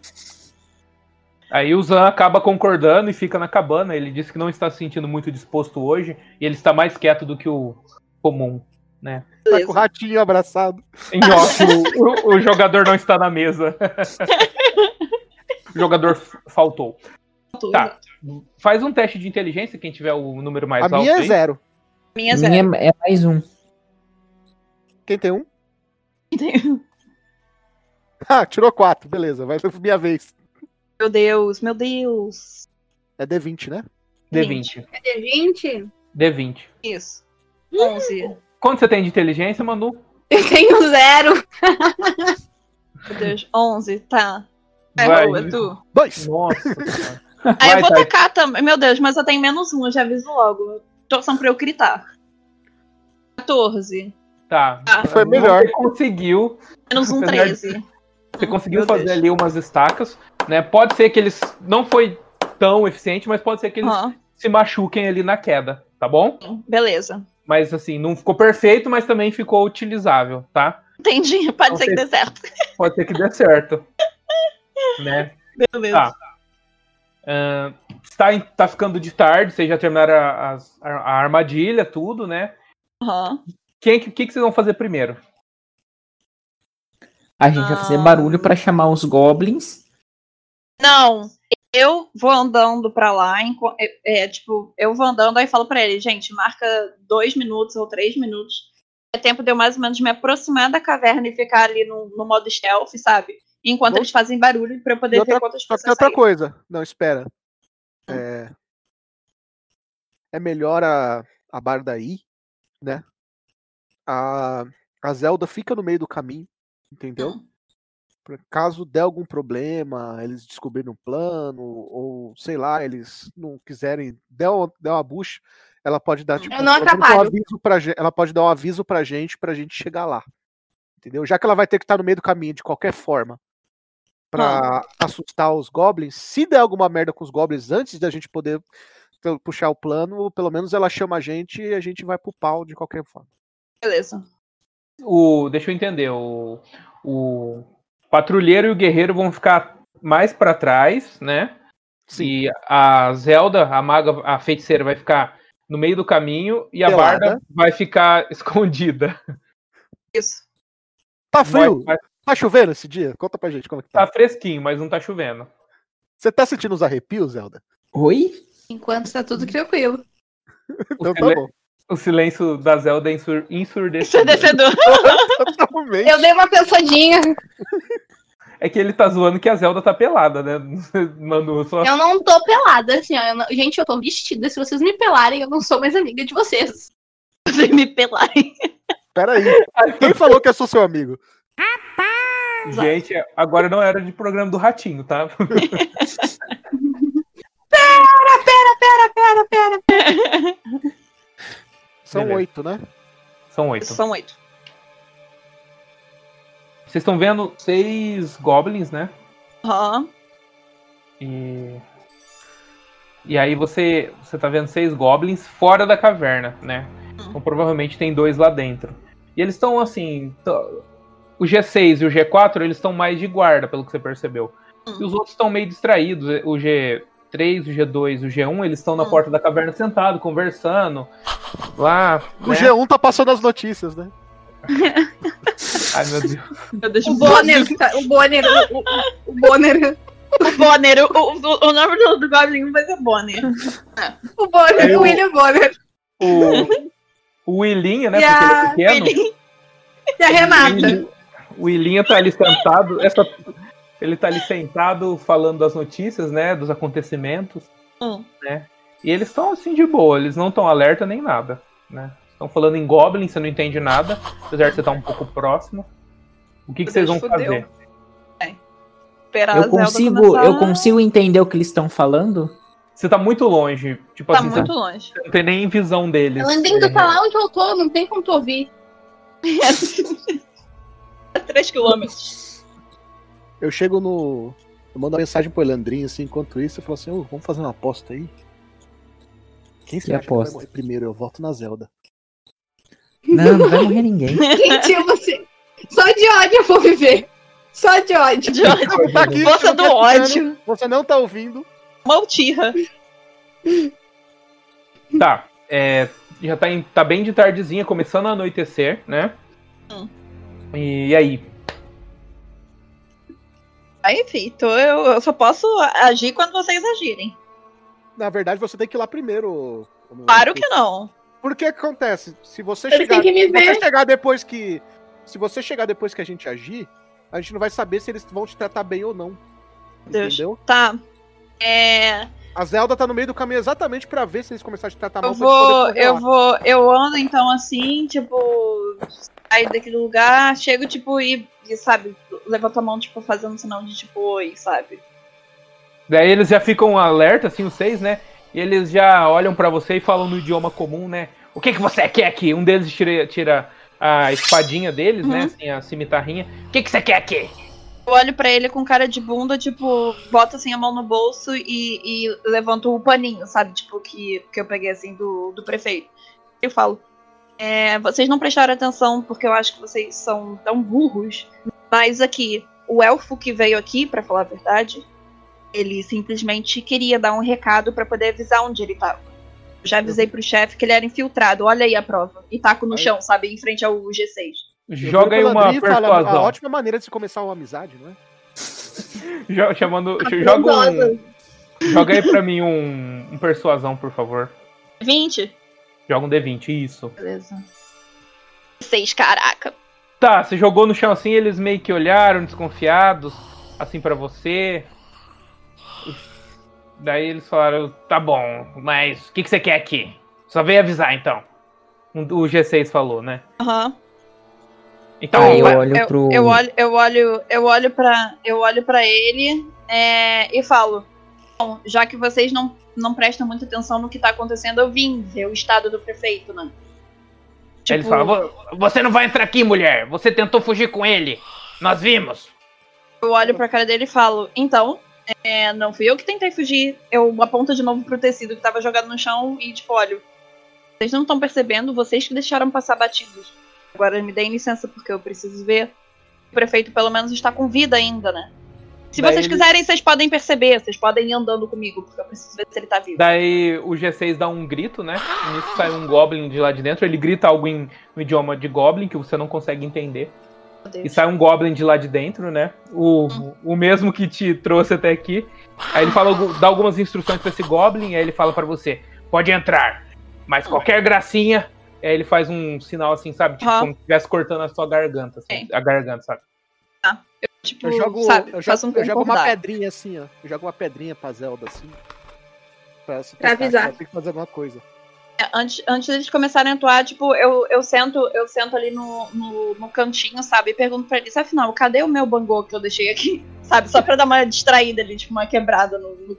Aí o Zan acaba concordando e fica na cabana. Ele disse que não está se sentindo muito disposto hoje e ele está mais quieto do que o comum. Tá Beleza. com o ratinho abraçado. Em off, o, o- o jogador não está na mesa. *laughs* o jogador faltou. Tá. Faz um teste de inteligência, quem tiver o número mais a alto. minha é aí. zero. Minha zero. Minha é mais um. Quem tem um? *laughs* Ah, tirou quatro. Beleza, vai ser minha vez. Meu Deus, meu Deus. É D20, né? D20. É D20? D20. Isso. 11. Quanto você tem de inteligência, Manu? *laughs* Eu tenho zero. Meu Deus. 11, tá. Vai. Errou, é tu. Dois. Nossa. *laughs* Aí Vai, eu vou Thay. tacar também. Meu Deus, mas eu tenho menos um, eu já aviso logo. Torçam pra eu gritar. 14. Tá. Ah. Foi melhor. Você conseguiu. Menos um, Apesar de- 13. Você conseguiu Meu fazer Deus. ali umas estacas, né? Pode ser que eles não foi tão eficiente, mas pode ser que eles se machuquem ali na queda, tá bom? Beleza. Mas assim, não ficou perfeito, mas também ficou utilizável, tá? Entendi. Pode Não ser que dê certo. Pode ser que dê certo. né? Beleza. Tá. Ahn, está, em- tá ficando de tarde, vocês já terminaram a, a- a armadilha, tudo, né? Aham. Quem, que, que que vocês vão fazer primeiro? A gente vai fazer Ah. barulho pra chamar os goblins. Não, eu vou andando pra lá, é, é, tipo, eu vou andando aí falo pra ele, gente, marca dois minutos ou três minutos. É tempo de eu mais ou menos me aproximar da caverna e ficar ali no, no modo stealth, sabe? Enquanto Bom. eles fazem barulho pra eu poder outra- ver quantas Só que pessoas outra coisa. Não, espera. É, é melhor a, a Barda ir, né? A, a Zelda fica no meio do caminho, entendeu? Pra caso der algum problema, eles descobrirem um plano, ou sei lá, eles não quiserem, der, um- der uma bucha, ela pode dar tipo, Eu não pelo menos um aviso pra gente, ela pode dar um aviso pra gente pra gente chegar lá. Entendeu? Já que ela vai ter que estar no meio do caminho de qualquer forma pra assustar os goblins, se der alguma merda com os goblins antes da gente poder pu- puxar o plano, pelo menos ela chama a gente e a gente vai pro pau de qualquer forma. Beleza. O, deixa eu entender. O, o patrulheiro e o guerreiro vão ficar mais pra trás, né? Sim. E a Zelda, a maga, a feiticeira, vai ficar no meio do caminho e a Pelada. Barda vai ficar *laughs* escondida. Isso. Tá frio? vai- Tá chovendo esse dia? Conta pra gente como é que tá tá. fresquinho, mas não tá chovendo. Você tá sentindo os arrepios, Zelda? Oi? Enquanto tá tudo tranquilo. *laughs* Então tá bom. O silêncio da Zelda é ensur- ensurdecedor. *laughs* Eu dei uma pensadinha. é que ele tá zoando que a Zelda tá pelada, né? *laughs* Manu, só. Eu não tô pelada, assim, ó. eu não- Gente, eu tô vestida. Se vocês me pelarem, eu não sou mais amiga de vocês. *laughs* Vocês me pelarem. Peraí. Quem falou que eu sou seu amigo? Gente, agora não era de programa do Ratinho, tá? São Beleza. oito, né? São oito. São oito. Vocês estão vendo seis goblins, né? Aham. E. E aí você, você tá vendo seis goblins fora da caverna, né? Então provavelmente tem dois lá dentro. E eles estão assim. t- O G6 e o G4, eles estão mais de guarda, pelo que você percebeu. Hum. E os outros estão meio distraídos. O G3, o G2 e o G1, eles estão na Hum. porta da caverna sentado, conversando. Lá. O né? G1 tá passando as notícias, né? *laughs* Ai, meu Deus. Deus O. Bonner, tá- o Bonner, o, o, o Bonner, O Bonner. O, o, o nome do, do Goblin vai ser Bonner. o Bonner, Eu- o William Bonner. O, o Willinha, né? E a- Porque ele é pequeno. Ele- E a Renata. O Willinha tá ali sentado. Essa, ele tá ali sentado falando das notícias, né? Dos acontecimentos. Hum. Né? E eles estão assim de boa, eles não estão alerta nem nada. Né? Estão falando em Goblin, você não entende nada, apesar de você estar um pouco próximo. O que, que vocês vão fudeu. fazer? Esperar a Eu consigo, começar. eu consigo entender o que eles estão falando? Você tá muito longe. Tipo Tá assim, muito longe. não tem nem visão deles. Landinho, tu tá lá onde eu tô, não tem como tu ouvir. *laughs* É 3 quilômetros. Eu chego no. Eu mando uma mensagem pro Elandrinho, assim, enquanto isso, eu falo assim, ô, vamos fazer uma aposta aí? Quem Que acha que vai aposta? morrer primeiro? Eu voto na Zelda. Não, não vai morrer ninguém. *laughs* Gente, você. Só de ódio eu vou viver. Só de ódio. De ódio. Tá aqui, Força você do não tá escutando, ódio. Você não tá ouvindo. Maltirra. Tá, é, já tá, em- tá bem de tardezinha, começando a anoitecer, né? Hum. E aí? Aí, fi, tô, eu, eu só posso agir quando vocês agirem. Na verdade, você tem que ir lá primeiro. como eu Claro que não. Por que que acontece? Se você Ele chegar, tem que me se você chegar depois que, se você chegar depois que a gente agir, a gente não vai saber se eles vão te tratar bem ou não. Deus. Entendeu? Tá. É. A Zelda tá no meio do caminho exatamente pra ver se eles começarem a te tratar mal. Eu pra gente vou, eu vou, eu ando então assim, tipo, saio daquele lugar, chego, tipo, e, e, sabe, levanto a mão, tipo, fazendo sinal de tipo, oi, sabe? Daí eles já ficam alerta, assim, os seis, né? E eles já olham pra você e falam no idioma comum, né? O que, que você quer aqui? Um deles tira, tira a espadinha deles, né? Uhum. Assim, a cimitarrinha. O que, que você quer aqui? Eu olho pra ele com cara de bunda, tipo, boto assim a mão no bolso e, e levanto o paninho, sabe? Tipo, que, que eu peguei assim do, do prefeito. Eu falo. É, vocês não prestaram atenção porque eu acho que vocês são tão burros. Mas aqui, o elfo que veio aqui, pra falar a verdade, ele simplesmente queria dar um recado pra poder avisar onde ele tava. Eu já avisei pro chefe que ele era infiltrado. Olha aí a prova. E taco no Aí. chão, sabe? Em frente ao G6. Eu Joga aí uma persuasão. A ótima maneira de se começar uma amizade, não é? *laughs* Chamando, joga, um, joga aí pra mim um, um persuasão, por favor. 20? Joga um D20, isso. Beleza. 6, caraca. Tá, você jogou no chão assim, eles meio que olharam, desconfiados, assim pra você. Daí eles falaram, tá bom, mas o que, que você quer aqui? Só veio avisar então. O G6 falou, né? Aham. Então, Aí eu olho eu, pro. eu olho, eu olho, eu olho para, eu olho para ele é, e falo: Bom, já que vocês não, não prestam muita atenção no que tá acontecendo, eu vim ver o estado do prefeito, né? Eles falam, "Vo- você não vai entrar aqui, mulher. Você tentou fugir com ele. Nós vimos. eu olho pra cara dele e falo: Então, é, não fui eu que tentei fugir. Eu aponto de novo pro tecido que tava jogado no chão e tipo, olho. Vocês não estão percebendo, vocês que deixaram passar batidos. Agora me deem licença porque eu preciso ver. O prefeito pelo menos está com vida ainda, né? Se Daí vocês ele- quiserem, vocês podem perceber, vocês podem ir andando comigo, porque eu preciso ver se ele tá vivo. Daí o G6 dá um grito, né? E nisso sai um Goblin de lá de dentro. Ele grita algo em no idioma de Goblin que você não consegue entender. E sai um Goblin de lá de dentro, né? O, o mesmo que te trouxe até aqui. Aí ele fala, dá algumas instruções pra esse Goblin, aí ele fala pra você: pode entrar, mas qualquer gracinha. Aí ele faz um sinal assim, sabe? Tipo, como se estivesse cortando a sua garganta, assim, Sim. a garganta, sabe? Tipo, Eu jogo, sabe, eu faço jogo, um eu jogo uma pedrinha assim, ó. Eu jogo uma pedrinha pra Zelda assim. Pra, se Pra avisar. Tem que fazer alguma coisa. É, Antes, antes deles começarem a atuar, tipo, eu, eu sento, eu sento ali no, no, no cantinho, sabe? E pergunto pra eles, afinal, cadê o meu bangô que eu deixei aqui? *laughs* Sabe? Só pra dar uma distraída ali, tipo, uma quebrada no. no-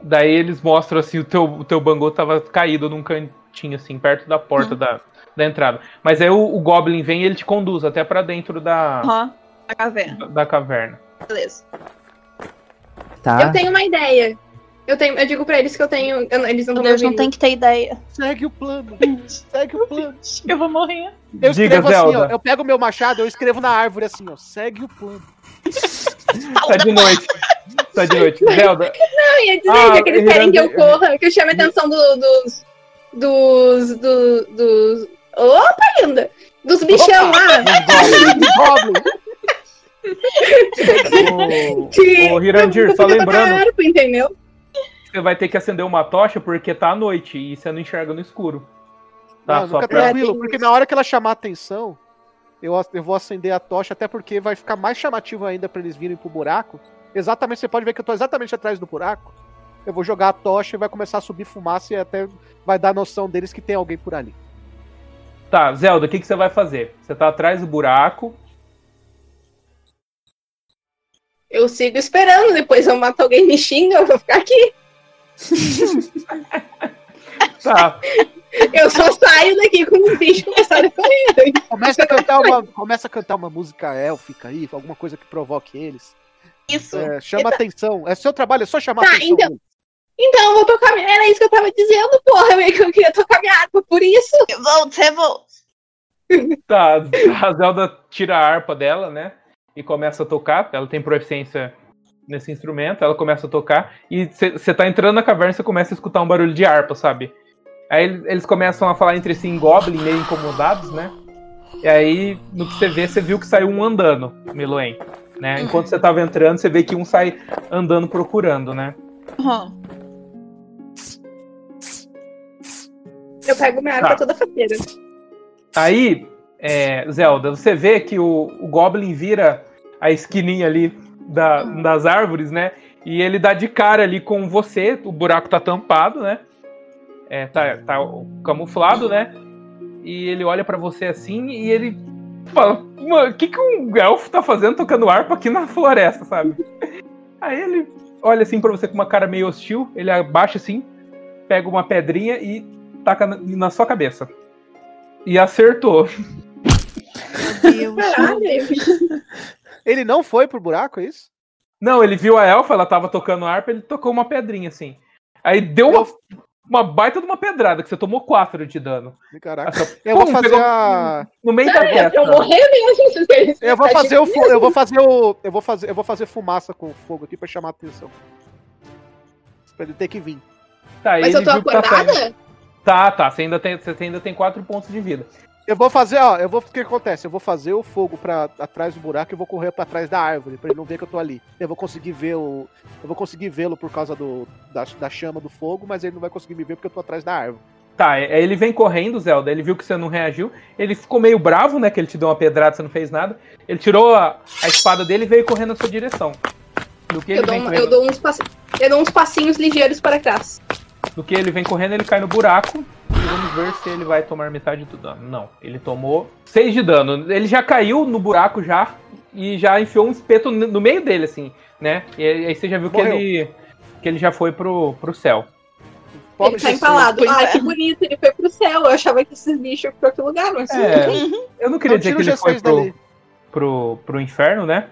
Daí eles mostram assim, o teu, o teu bangô tava caído num cantinho, assim, perto da porta Uhum. da, da entrada. Mas aí o, o Goblin vem e ele te conduz até pra dentro da, Aham, na caverna. da, da caverna. Beleza. Tá? Eu tenho uma ideia. Eu, tenho, eu digo pra eles que eu tenho. eu não- eles não Deus, não tem que ter ideia. Segue o plano. Segue o plano. Eu vou morrer. Eu Diga, escrevo assim, ó. Zelda. Eu pego o meu machado, eu escrevo na árvore assim, ó. Segue o plano. Tá de noite. Tá de noite. Zelda, Não, ia dizer Ah, que eles querem que eu corra, que eu chame a atenção do- dos. Dos. do- dos. Opa, linda! Dos bichão lá! Goblin. o, Que *laughs* Ô, Hirandir, só lembrando- entendeu? você vai ter que acender uma tocha porque tá à noite e você não enxerga no escuro. Tá? Não, Só fica pra... tranquilo, porque isso. na hora que ela chamar a atenção, eu, eu vou acender a tocha, até porque vai ficar mais chamativo ainda pra eles virem pro buraco. Exatamente, você pode ver que eu tô exatamente atrás do buraco. Eu vou jogar a tocha e vai começar a subir fumaça e até vai dar noção deles que tem alguém por ali. Tá, Zelda, o que, que você vai fazer? Você tá atrás do buraco. Eu sigo esperando, depois eu mato alguém me xinga, eu vou ficar aqui. *laughs* Tá, Eu só saio daqui com os bichos começarem a correr. Começa a cantar uma, começa a cantar uma música élfica aí, alguma coisa que provoque eles. Isso. É, chama atenção. É seu trabalho, é só chamar Tá, atenção. então. Então, eu vou tocar. minha- Era isso que eu tava dizendo, porra. Eu, que eu queria tocar minha harpa, por isso. Revolt, revolt. tá. A Zelda tira a harpa dela, né? E começa a tocar. Ela tem proficiência nesse instrumento. Ela começa a tocar. E você tá entrando na caverna e você começa a escutar um barulho de harpa, sabe? Aí eles- começam a falar entre si em Goblin, meio incomodados, né? E aí, no que você vê, você viu que saiu um andando, Meloen. Né? Enquanto você tava entrando, você vê que um sai andando procurando, né? Aham. Eu pego minha harpa Tá. toda faceira. Aí, é, Zelda, você vê que o, o Goblin vira a esquininha ali da- das árvores, né? E ele dá de cara ali com você, o buraco tá tampado, né? É, tá, tá camuflado, né? E ele olha pra você assim e ele fala: Mano, o que, que um elfo tá fazendo tocando harpa aqui na floresta, sabe? *laughs* Aí ele olha assim pra você com uma cara meio hostil, ele abaixa assim, pega uma pedrinha e taca na, na sua cabeça. E acertou. Meu Deus. Caralho. *laughs* Ele não foi pro buraco, é isso? Não, ele viu a elfa, ela tava tocando harpa, ele tocou uma pedrinha assim. Aí deu uma, uma baita de uma pedrada, que você tomou quatro de dano. Caraca. Assim, Eu vou pum, fazer pegou a. No meio da eu testa. mesmo. se Eu vou fazer o eu vou fazer o eu vou fazer eu vou fazer fumaça com fogo aqui pra chamar a atenção. Pra ele ter que vir. Tá, Mas ele eu tô tá acordada? Tá, tá, você ainda tem, você ainda tem quatro pontos de vida. Eu vou fazer, ó, eu vou o que acontece? Eu vou fazer o fogo para atrás do buraco e vou correr pra trás da árvore pra ele não ver que eu tô ali. Eu vou conseguir ver o eu vou conseguir vê-lo por causa do da, da chama do fogo, mas ele não vai conseguir me ver porque eu tô atrás da árvore. Tá, aí ele vem correndo, Zelda, ele viu que você não reagiu, ele ficou meio bravo, né, que ele te deu uma pedrada, você não fez nada. Ele tirou a, a espada dele e veio correndo na sua direção. No que, ele Eu dou, vem correndo, eu, dou uns passi- eu dou uns passinhos ligeiros para trás. no que ele vem correndo, ele cai no buraco. Vamos ver se ele vai tomar metade do dano. Não, ele tomou 6 de dano. Ele já caiu no buraco já e já enfiou um espeto no meio dele, assim, né? E aí você já viu que ele, que ele já foi pro, pro céu. Pobre ele tá empalado. Ai, é. que bonito, ele foi pro céu. Eu achava que esses bichos iam pra outro lugar, mas. É, eu não queria Não, dizer que ele foi G6 pro, pro, pro inferno, né?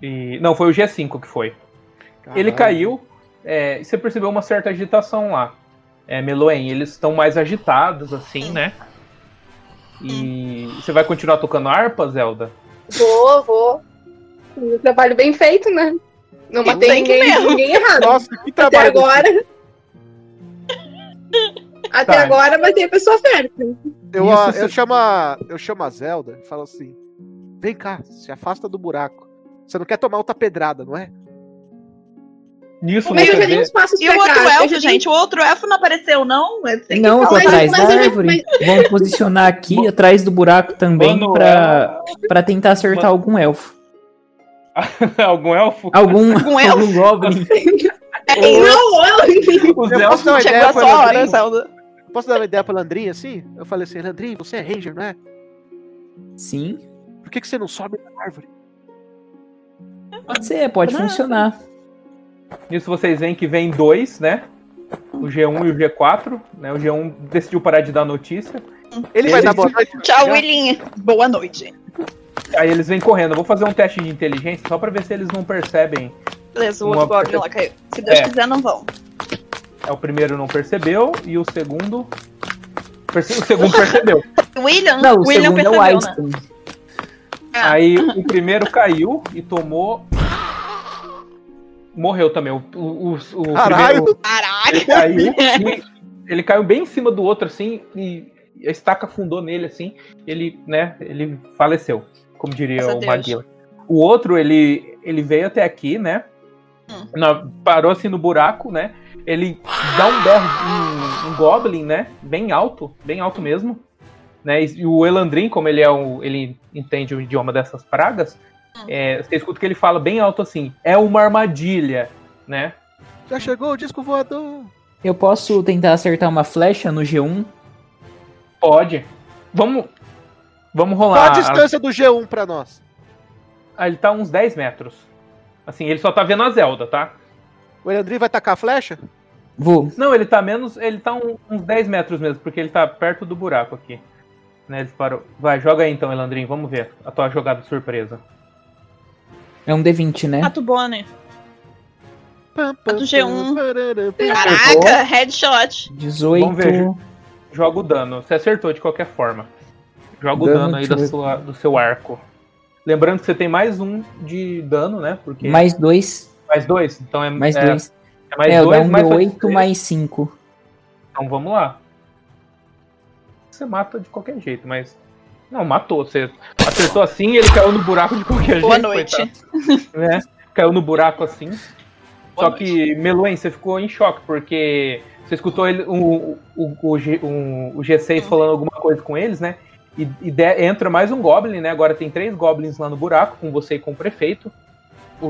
E, não, foi o G5 que foi. Ele Caralho. caiu, é, e você percebeu uma certa agitação lá. É, Meloen, eles estão mais agitados, assim, né? E você vai continuar tocando harpa, Zelda? Vou, vou. Um trabalho bem feito, né? Não matei tem ninguém, mesmo. ninguém errado. Nossa, que Até trabalho. agora. *laughs* Até Tá. agora vai ter a pessoa certa. Eu, Isso, a- você- eu, chamo a, eu chamo a Zelda e falo assim: vem cá, se afasta do buraco. Você não quer tomar outra pedrada, não é? Nisso, Mas eu você já uns passos E o outro cá. elfo, dei- gente? O outro elfo não apareceu, não? Não, eu tô Mas- atrás mas da árvore. Vamos posicionar aqui atrás do buraco também Mano, pra, pra tentar acertar *laughs* algum elfo. Algum elfo? *laughs* Algum, Algum algum goblin. É, não, Os Eu posso elfos. dar uma Chegou ideia a pra sua hora? Zelda. Posso dar uma ideia pra Landrinho assim? Eu falei assim, Landrinho, você é ranger, não é? Sim, Por que, que você não sobe na árvore? pode ser, pode Não. funcionar. Nisso vocês veem que vem dois, né? O G1 e o G4. Né? O G1 decidiu parar de dar notícia. Ele vai dar boa noite? Tchau, Já? Willinha. Boa noite. Aí eles vêm correndo. Eu vou fazer um teste de inteligência só pra ver se eles não percebem. Beleza, o Uma- outro Goblin lá caiu. Se Deus É. quiser, não vão. É, o primeiro não percebeu e o segundo. perce- O segundo percebeu. *laughs* William, Não, o William segundo é o percebeu, né? Einstein. É. Aí o primeiro caiu e tomou. Morreu também. O, o, o, Caralho! primeiro Caralho. ele caiu. ele caiu bem em cima do outro, assim, e a estaca afundou nele, assim. Ele, né, ele faleceu, como diria Graças a o. Maguila. O outro, ele, ele veio até aqui, né? Hum. na- parou assim no buraco, né? Ele dá um berro, um, um goblin, né? Bem alto, bem alto mesmo. Né? E, e o Elandrin, como ele é o, ele entende o idioma dessas pragas. É, você escuta que ele fala bem alto assim: é uma armadilha, né? Já chegou o disco voador. Eu posso tentar acertar uma flecha no G1? Pode. Vamos, vamos Qual rolar. a distância do G1 pra nós? Ah, ele tá uns 10 metros. Assim, ele só tá vendo a Zelda, tá? O Elandrin vai tacar a flecha? Vou. Não, ele tá menos. Ele tá um- uns 10 metros mesmo, porque ele tá perto do buraco aqui. Né, ele parou. Vai, joga aí então, Elandrin, vamos ver a tua jogada de surpresa. É um D20, né? Pato Bonner. Pam, pam, do G1. pararam, pam. Caraca, headshot. 18. Vamos ver. Joga o dano. Você acertou de qualquer forma. Joga o Dano dano aí da sua, do seu arco. Lembrando que você tem mais um de dano, né? Porque Mais dois. mais dois. Então é Mais é, dois. é mais é, dois, dá um mais D8 dois. mais 5. Então vamos lá. Você mata de qualquer jeito, mas. Não, matou. Você acertou assim ele caiu no buraco de qualquer Boa jeito. noite. coitado, né? Caiu no buraco assim. Só Boa que, Meloen, você ficou em choque, porque você escutou ele, o, o, o, o, o G6 falando alguma coisa com eles, né? E, e de- entra mais um Goblin, né? Agora tem três Goblins lá no buraco, com você e com o prefeito. O,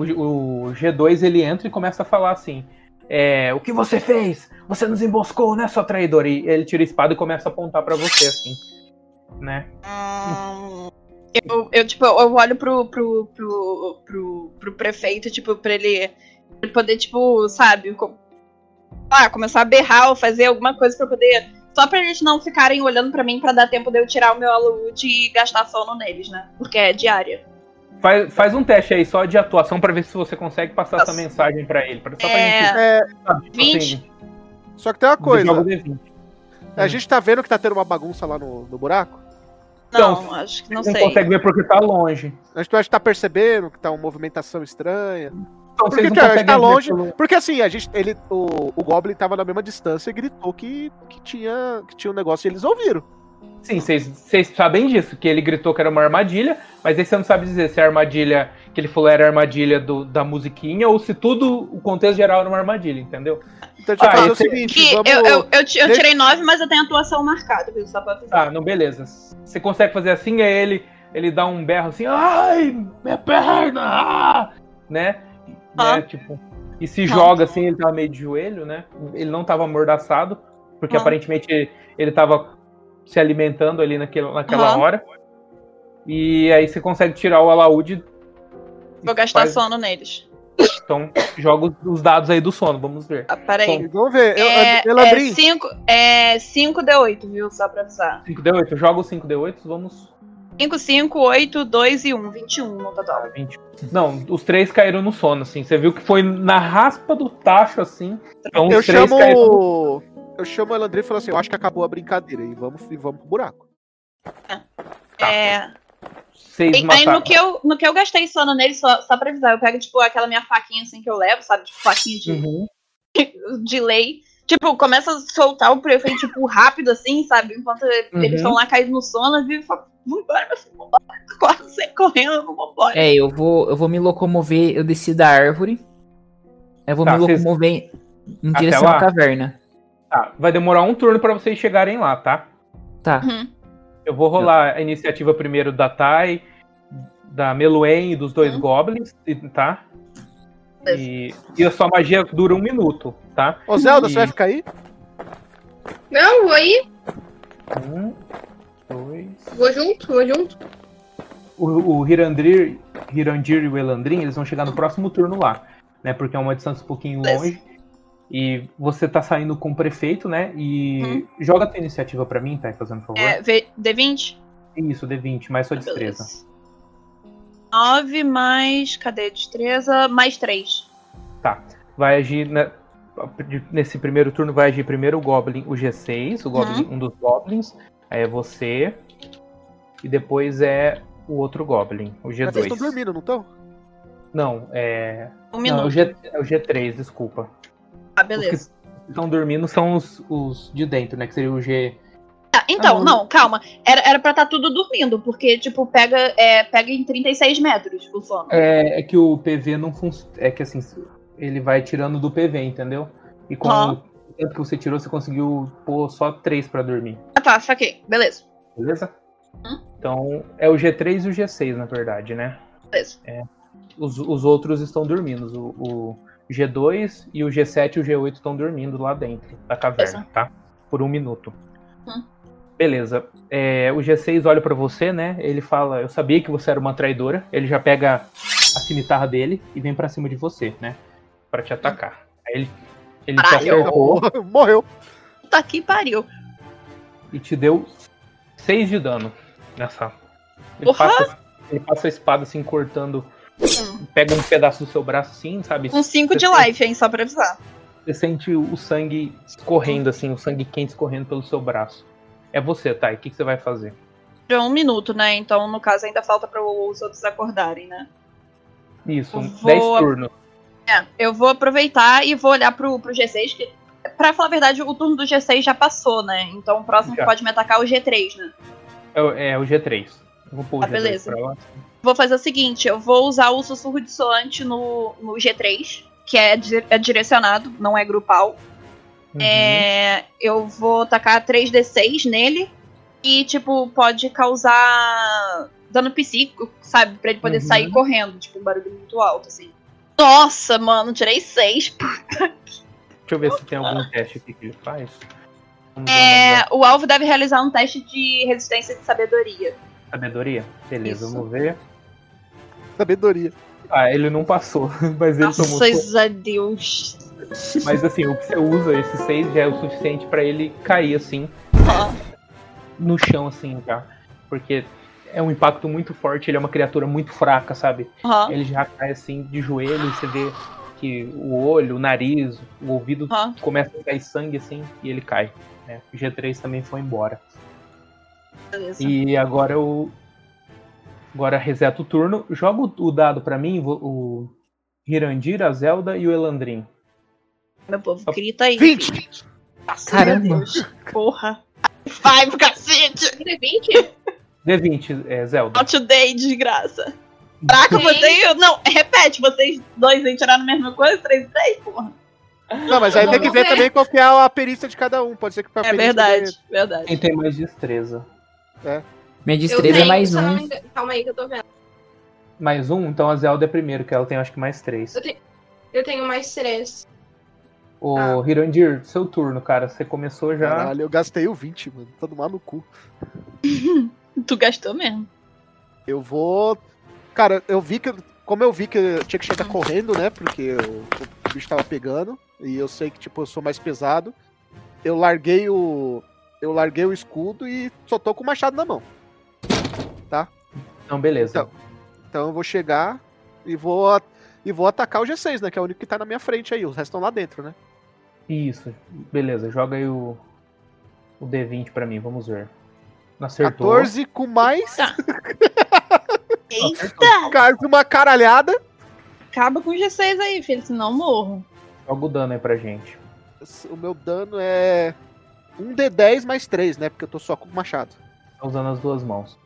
o G2 ele entra e começa a falar assim: é, O que você fez? Você nos emboscou, né, sua traidora? E ele tira a espada e começa a apontar pra você, assim. Né? Hum, eu, eu, tipo, eu olho pro, pro, pro, pro, pro prefeito, tipo, pra ele, pra ele poder, tipo, sabe, co- ah, começar a berrar ou fazer alguma coisa pra poder. Só pra eles não ficarem olhando pra mim pra dar tempo de eu tirar o meu alaúde e gastar sono neles, né? Porque é diária. Faz, faz um teste aí só de atuação pra ver se você consegue passar essa Nossa. mensagem pra ele. Pra, só pra É, gente. É, sabe, tipo 20. assim, só que tem uma coisa. joga o D20. A gente tá vendo que tá tendo uma bagunça lá no, no buraco. Então, Não, acho que não Não sei. consegue ver porque tá longe. A gente, a gente tá percebendo que tá uma movimentação estranha. Então, Por vocês que não que a tá conseguem ver longe? pelo- Porque assim, a gente, ele, o, o Goblin tava na mesma distância e gritou que, que, tinha, que tinha um negócio e eles ouviram. Sim, vocês- vocês sabem disso, que ele gritou que era uma armadilha, mas aí você não sabe dizer se a armadilha que ele falou era a armadilha do- da musiquinha ou se tudo, o contexto geral era uma armadilha, entendeu? Então a gente vai Ah, fazer o esse- seguinte, Que vamos... eu, eu, eu, eu Deixa- tirei 9, mas eu tenho atuação marcada, viu? Só pra avisar. Tá, não, beleza. Você consegue fazer assim, aí ele, ele dá um berro assim, ai, minha perna! ah!" Né? Ah. né? Tipo, e se joga assim, ele tava meio de joelho, né? Ele não tava amordaçado, porque Ah. aparentemente ele tava se alimentando ali naquela, naquela hora. E aí você consegue tirar o alaúde. Vou gastar faz- sono neles. Então, joga os- os dados aí do sono, vamos ver. Ah, peraí. Vamos ver. Eu- É, Elandrin, é 5 é 5D8, viu? Só pra avisar. 5D8, joga os 5D8, vamos. 5, 5, 8, 2 e 1. 21 no total. Ah, 20. Não, os três caíram no sono, assim. Você viu que foi na raspa do tacho, assim. Então, os eu três chamo... caíram. Eu chamo o Elandrin e falo assim, eu acho que acabou a brincadeira e vamos, e vamos pro buraco. É, Vocês e aí no que, eu, no que eu gastei sono nele, só, só pra avisar, eu pego, tipo, aquela minha faquinha assim que eu levo, sabe? Tipo, faquinha de, Uhum. de lei. Tipo, começa a soltar o prefeito, tipo, rápido, assim, sabe? Enquanto Uhum. eles estão lá caídos no sono, eu vivo e falo, vambora, meu filho, vambora. Acorda, sai correndo, vambora. É, eu vou, eu vou me locomover, eu desci da árvore. Eu vou Tá, me vocês- locomover em Até direção à caverna. Tá, vai demorar um turno pra vocês chegarem lá, tá? Tá. Uhum. Eu vou rolar a iniciativa primeiro da Tai, da Meluen e dos dois Hum. goblins, e- tá? E, e a sua magia dura um minuto, tá? Ô, Zelda, E- você vai ficar aí? Não, vou aí. Um, dois. Vou junto, vou junto. O, o Hirandir, Hirandir e o Elandrin, eles vão chegar no próximo turno lá, né? Porque é uma distância um pouquinho longe. E você tá saindo com o prefeito, né? E Hum. joga a tua iniciativa pra mim, tá? Fazendo favor. É, V- D20? Isso, D20, mais sua destreza. 9 mais. Cadê a destreza? Mais 3. Tá. Vai agir. né, nesse primeiro turno vai agir primeiro o Goblin, o G6, o Goblin, um dos Goblins. Aí é você. E depois é o outro Goblin, o Mas vocês estão G2. dormindo, não estão? Não, é. Um Não, é o, G, é o G3, desculpa. Ah, beleza. Os que estão dormindo são os, os de dentro, né? Que seria o G. Ah, então, Ah, não, calma. Era, era pra estar tudo dormindo, porque, tipo, pega, é, pega em 36 metros o sono. É, é que o PV não funciona. É que assim, ele vai tirando do PV, entendeu? E com Ah. o tempo que você tirou, você conseguiu pôr só três pra dormir. Ah, tá, saquei. Beleza. Beleza? Hum. Então, é o G3 e o G6, na verdade, né? Beleza. Os, os outros estão dormindo. O, o G2 e o G7 e o G8 estão dormindo lá dentro da caverna, tá? Por um minuto. Hum. Beleza. É, o G6 olha pra você, né? Ele fala: Eu sabia que você era uma traidora. Ele já pega a cimitarra dele e vem pra cima de você, né? Pra te atacar. Aí ele, ele te acertou *laughs* Morreu. Puta que pariu. e te deu 6 de dano nessa. Ele Porra! passa, ele passa a espada assim, cortando. Pega um pedaço do seu braço assim, sabe? Um 5 de Você- life, hein, só pra avisar. Você sente o sangue escorrendo, assim, o sangue quente escorrendo pelo seu braço. É você, Thay. O que, que você vai fazer? Já um minuto, né? Então, no caso, ainda falta para os outros acordarem, né? Isso, Eu 10 vou- turnos. É, eu vou aproveitar e vou olhar pro, pro G6, que, pra falar a verdade, o turno do G6 já passou, né? Então o próximo que Já. pode me atacar é o G3, né? É, o- é o G3. Vou pôr Ah, G2 beleza. pra lá. Vou fazer o seguinte, eu vou usar o sussurro dissonante no, no G3, que é, di- é direcionado, não é grupal. Uhum. É, eu vou tacar 3d6 nele e, tipo, pode causar dano psíquico, sabe? Pra ele poder Uhum. sair correndo, tipo, um barulho muito alto, assim. Nossa, mano, tirei 6. *laughs* Deixa eu ver se tem algum teste aqui que ele faz. Vamos É, o alvo deve realizar um teste de resistência de sabedoria. Sabedoria. Beleza, Isso. vamos ver. Sabedoria. Ah, ele não passou, *laughs* mas ele tomou. Graças a Deus. *laughs* Mas assim, o que você usa, esse 6 já é o suficiente pra ele cair assim, no chão, assim, já. Porque é um impacto muito forte, ele é uma criatura muito fraca, sabe? ó, Ele já cai assim de joelho e você vê que o olho, o nariz, o ouvido ó. começa a cair sangue assim e ele cai. né? O G3 também foi embora. Beleza. E agora eu. Agora reseta o turno. Joga o- dado pra mim, o Hirandir, a Zelda e o Elandrin. Meu povo, grita aí. 20! Graças a Caramba. Deus. Porra. Five, cacete. 20? D20, é, Zelda. Not today, desgraça. Caraca, você. Não, repete, vocês dois aí tiraram a mesma coisa? 3 e 3, porra. Não, mas aí tem que ver ver. também qual que é a perícia de cada um. Pode ser que a É perícia verdade, Quem verdade. tem mais destreza? Minha Eu destreza é tenho, mais só um. Calma aí que eu tô vendo. Mais um? Então a Zelda é primeiro, que ela tem acho que mais três. Eu tenho, eu tenho mais três. Ô, Ah. Hirandir, seu turno, cara. Você começou já. Caralho, eu gastei o 20, mano. Todo mal no cu. *laughs* Tu gastou mesmo. Eu vou. Cara, eu vi que. Como eu vi que eu tinha que chegar correndo, né? Porque o, o bicho tava pegando. E eu sei que, tipo, eu sou mais pesado. Eu larguei o. Eu larguei o escudo e só tô com o machado na mão. Então, beleza. Então. Então eu vou chegar e vou. E vou atacar o G6, né? Que é o único que tá na minha frente aí. Os restos estão lá dentro, né? Isso, beleza. Joga aí o, o D20 pra mim, vamos ver. Acertou. 14 com mais. Tá. Eita! *laughs* Cara, uma caralhada. Acaba com o G6 aí, filho, senão eu morro. Joga o dano aí pra gente. O meu dano é. 1d10 mais 3, né? Porque eu tô só com o machado. Tá usando as duas mãos.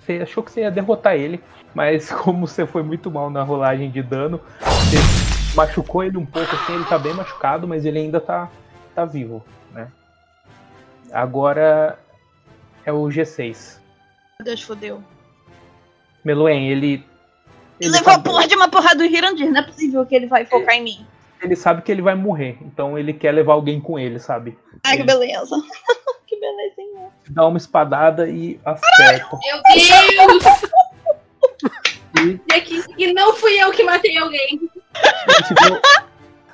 Você achou que você ia derrotar ele, mas *laughs* como você foi muito mal na rolagem de dano, você machucou ele um pouco assim, ele tá bem machucado, mas ele ainda tá, tá vivo, né? Agora é o G6. Meu Deus, fodeu. Meloen, ele. Ele Levou a sabe, porra de uma porrada do Hirandir. Não é possível que ele vai focar em mim. Ele sabe que ele vai morrer, então ele quer levar alguém com ele, sabe? Ai, que beleza. *laughs* que belezinha. Dá uma espadada e acerta. Meu Deus! *laughs* E E, aqui, e não fui eu que matei alguém. ele te deu,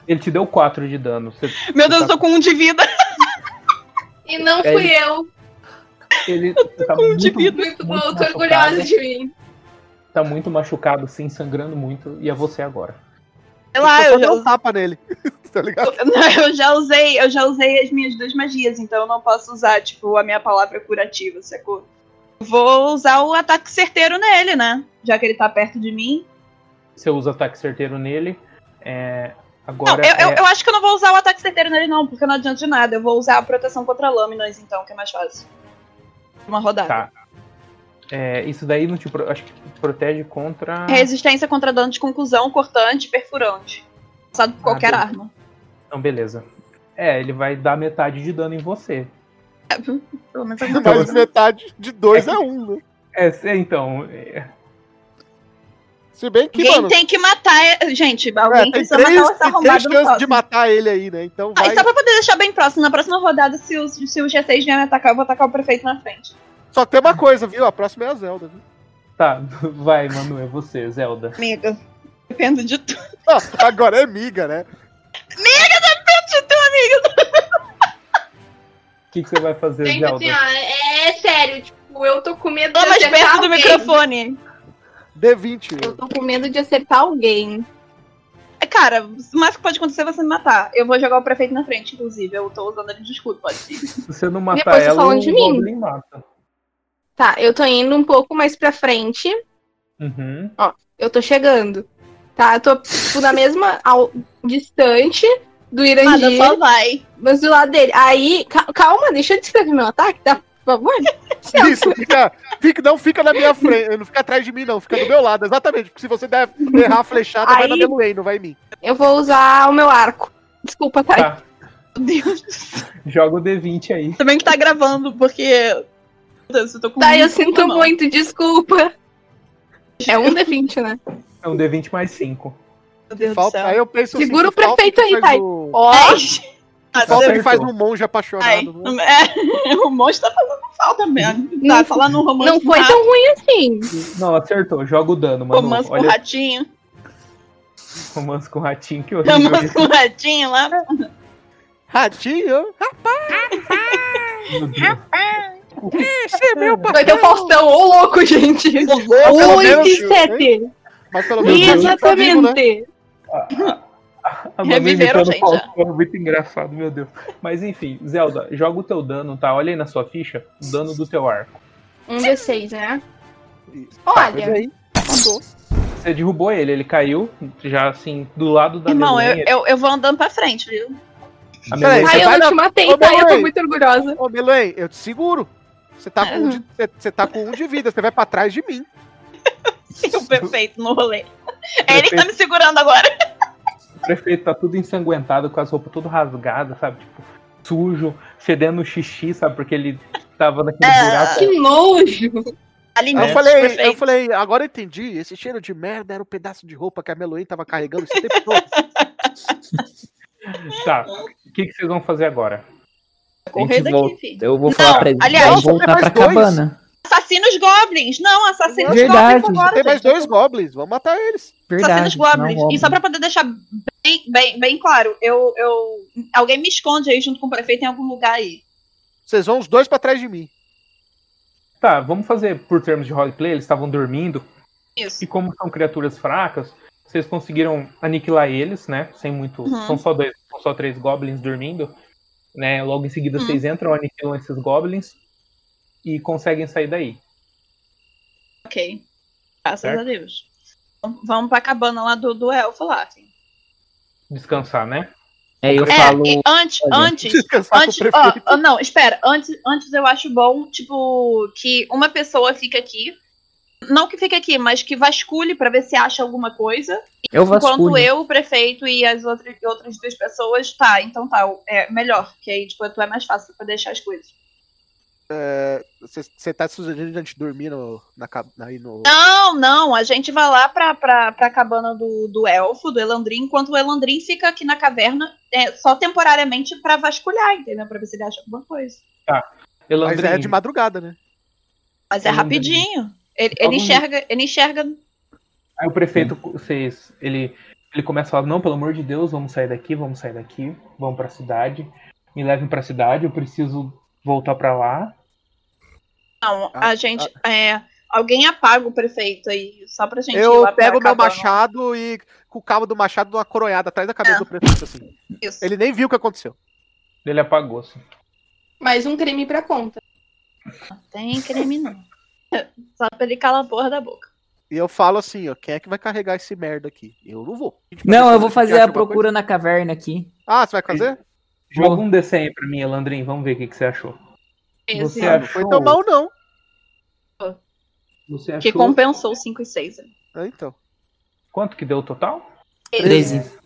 ele te deu 4 de dano. Você- Meu Deus, você eu tô com um de vida. E não É, fui ele- eu. Ele tá com um de muito, vida. Muito bom, muito eu tô orgulhosa de mim. Tá muito machucado, assim, sangrando muito. E é você agora. Sei lá, Só eu já, um tapa nele. *laughs* tá ligado? Não, eu já usei, eu já usei as minhas duas magias, então eu não posso usar, tipo, a minha palavra curativa, sacou? Vou usar o ataque certeiro nele, né? Já que ele tá perto de mim. Você usa ataque certeiro nele. É, Não, agora eu, eu, é- eu acho que eu não vou usar o ataque certeiro nele, não, porque não adianta de nada. Eu vou usar a proteção contra lâminas, então, que é mais fácil. Uma rodada. Tá. É, isso daí não te pro- acho que te protege contra. Resistência contra dano de conclusão, cortante, perfurante. Passado por Ah, qualquer beleza. arma. Não, beleza. É, ele vai dar metade de dano em você. Pelo menos *laughs* Então, metade de dois é um, né? É, é, então. é, Se bem que, Alguém mano, tem que matar. Gente, é, alguém tem precisa três, matar essa tem três arrombada no chances de matar ele aí, né? Então Ah, vai. e só pra poder deixar bem próximo, na próxima rodada, se o, se o G6 vier me atacar, eu vou atacar o prefeito na frente. Só tem uma coisa, viu? A próxima é a Zelda, viu? Tá, *laughs* vai, Manu, é você, Zelda. Amiga, dependo de tu. Ah, agora é miga, né? De tu, amiga. O que, que você vai fazer, Gente, Zelda? assim, ó, é, é sério, tipo, eu tô com medo Tô de mais acertar perto do alguém. microfone. D20. Eu tô com medo de acertar alguém. É, Cara, o mais que pode acontecer é você me matar. Eu vou jogar o prefeito na frente, inclusive. Eu tô usando ele de escudo, pode ser. *laughs* Se você não matar Depois você ela, falando o de mim. Goblin mata. Tá, eu tô indo um pouco mais pra frente. Uhum. Eu tô chegando. Tá, eu tô, tipo, na mesma ao, distante do Nada, Irandir, só vai. mas do lado dele. Aí, ca- calma, deixa eu descrever meu ataque, tá? Por favor. *laughs* Isso, fica, fica, não fica na minha frente, não fica atrás de mim, não, fica do meu lado, exatamente. Porque se você der, errar a flechada, vai Aí- na Meluei, não vai em mim. Eu vou usar o meu arco. Desculpa, tá? Tá, Meu Deus. joga o D20 aí. Também que tá gravando, porque. Meu Deus, eu tô com Tá, eu sinto mão. muito, desculpa. É um D20, né? É um D20 mais 5. Meu Deus do Falta, céu. aí eu penso assim, Segura que o prefeito aí, Thay. faz o- Ó, *laughs* ah, Falta que Acertou. faz um monge ai, apaixonado. né? é, *laughs* o monstro tá fazendo falta mesmo. Não- Tá falando um romance não foi rato, tão ruim assim. Não, acertou. Joga o dano, mano. romance com Olha, ratinho. romance com o ratinho, que horrível. Romance com ratinho lá. Ratinho? Meu Deus. Esse é meu Vai ter o Faustão, ô louco, gente. pelo Oito menos, e sete. Mas pelo menos tá vivo, né? Exatamente. A Manu imitando gente, Faustão é muito engraçado, meu Deus. Mas enfim, Zelda, joga o teu dano, tá? Olha aí na sua ficha, o dano do teu arco. Um D6, né? Isso. Olha. Aí, matou. Você derrubou ele, ele caiu, já assim, do lado da Irmão, eu, eu, eu vou andando pra frente, viu? A Peraí, Ai, eu vai não te matei, Ô, tá? Eu tô muito orgulhosa. Ô, Meluei, eu te seguro. Você tá, com um de, *laughs* você- você tá com um de vida, você vai pra trás de mim. *laughs* O perfeito no rolê. É ele que tá me segurando agora. O prefeito tá tudo ensanguentado, com as roupas tudo rasgadas, sabe? Tipo, sujo, fedendo xixi, sabe? Porque ele tava naquele Ah. buraco. Que nojo. Eu falei, eu falei, agora eu entendi. Esse cheiro de merda era o pedaço de roupa que a Meloen tava carregando esse tempo todo. *laughs* Tá, o que, que vocês vão fazer agora? Correr A gente daqui, volta- filho. Eu vou Não, falar pra ele aliás, vamos voltar pra dois. cabana. Assassinos goblins! Não, assassinos Verdade. goblins agora. Tem mais dois goblins, vamos matar eles. Verdade. Assassinos goblins. não, E só pra poder deixar bem, bem, bem claro, eu, eu. Alguém me esconde aí junto com o prefeito em algum lugar aí. Vocês vão os dois pra trás de mim. Tá, vamos fazer por termos de roleplay, eles estavam dormindo, Isso. e como são criaturas fracas, vocês conseguiram aniquilar eles, né? Sem muito. Uhum. São só dois, são só três goblins dormindo. Né? Logo em seguida Uhum. vocês entram, aniquilam esses goblins e conseguem sair daí. Ok. Graças Certo. a Deus. Então, Vamos pra cabana lá do, do elfo lá. Assim. Descansar, né? É, eu É, falo. e antes, Olha, antes, Descansar antes, com o ó, não, espera, antes, antes eu acho bom, tipo, que uma pessoa fica aqui, não que fique aqui, mas que vasculhe pra ver se acha alguma coisa, Eu enquanto vasculho. eu, o prefeito e as outras, outras duas pessoas, tá, então tá, é melhor, que aí, tipo, tu é mais fácil pra deixar as coisas. Você tá sugerindo a gente dormir no, na, aí no. Não, não, a gente vai lá pra, pra, pra cabana do, do elfo, do Elandrin, enquanto o Elandrin fica aqui na caverna é, só temporariamente pra vasculhar, entendeu? Pra ver se ele acha alguma coisa. Mas Elandrin, é de madrugada, né? Mas é Elandrin. rapidinho. Ele, ele Algum- enxerga, ele enxerga. Aí o prefeito, vocês, ele, ele começa a falar, não, pelo amor de Deus, vamos sair daqui, vamos sair daqui, vamos pra cidade, me levem pra cidade, eu preciso voltar pra lá. Não, Ah, a gente. É, alguém apaga o prefeito aí, só pra gente ir Eu lá pra pego meu machado e com o cabo do machado dou uma coronhada atrás da cabeça É. do prefeito, assim. Isso. Ele nem viu o que aconteceu. Ele apagou, assim. Mais um crime pra conta. Tem crime não. *laughs* Só pra ele calar a porra da boca. E eu falo assim, ó, quem é que vai carregar esse merda aqui? Eu não vou. Não, eu vou fazer a procura na caverna aqui. coisa? Ah, você vai fazer? Joga um DC aí pra mim, Elandrin, vamos ver o que, que você achou. Esse Você Ah, não foi achou, tão mal, não. você que achou compensou 5 e 6. É, então. quanto que deu o total? 13. Você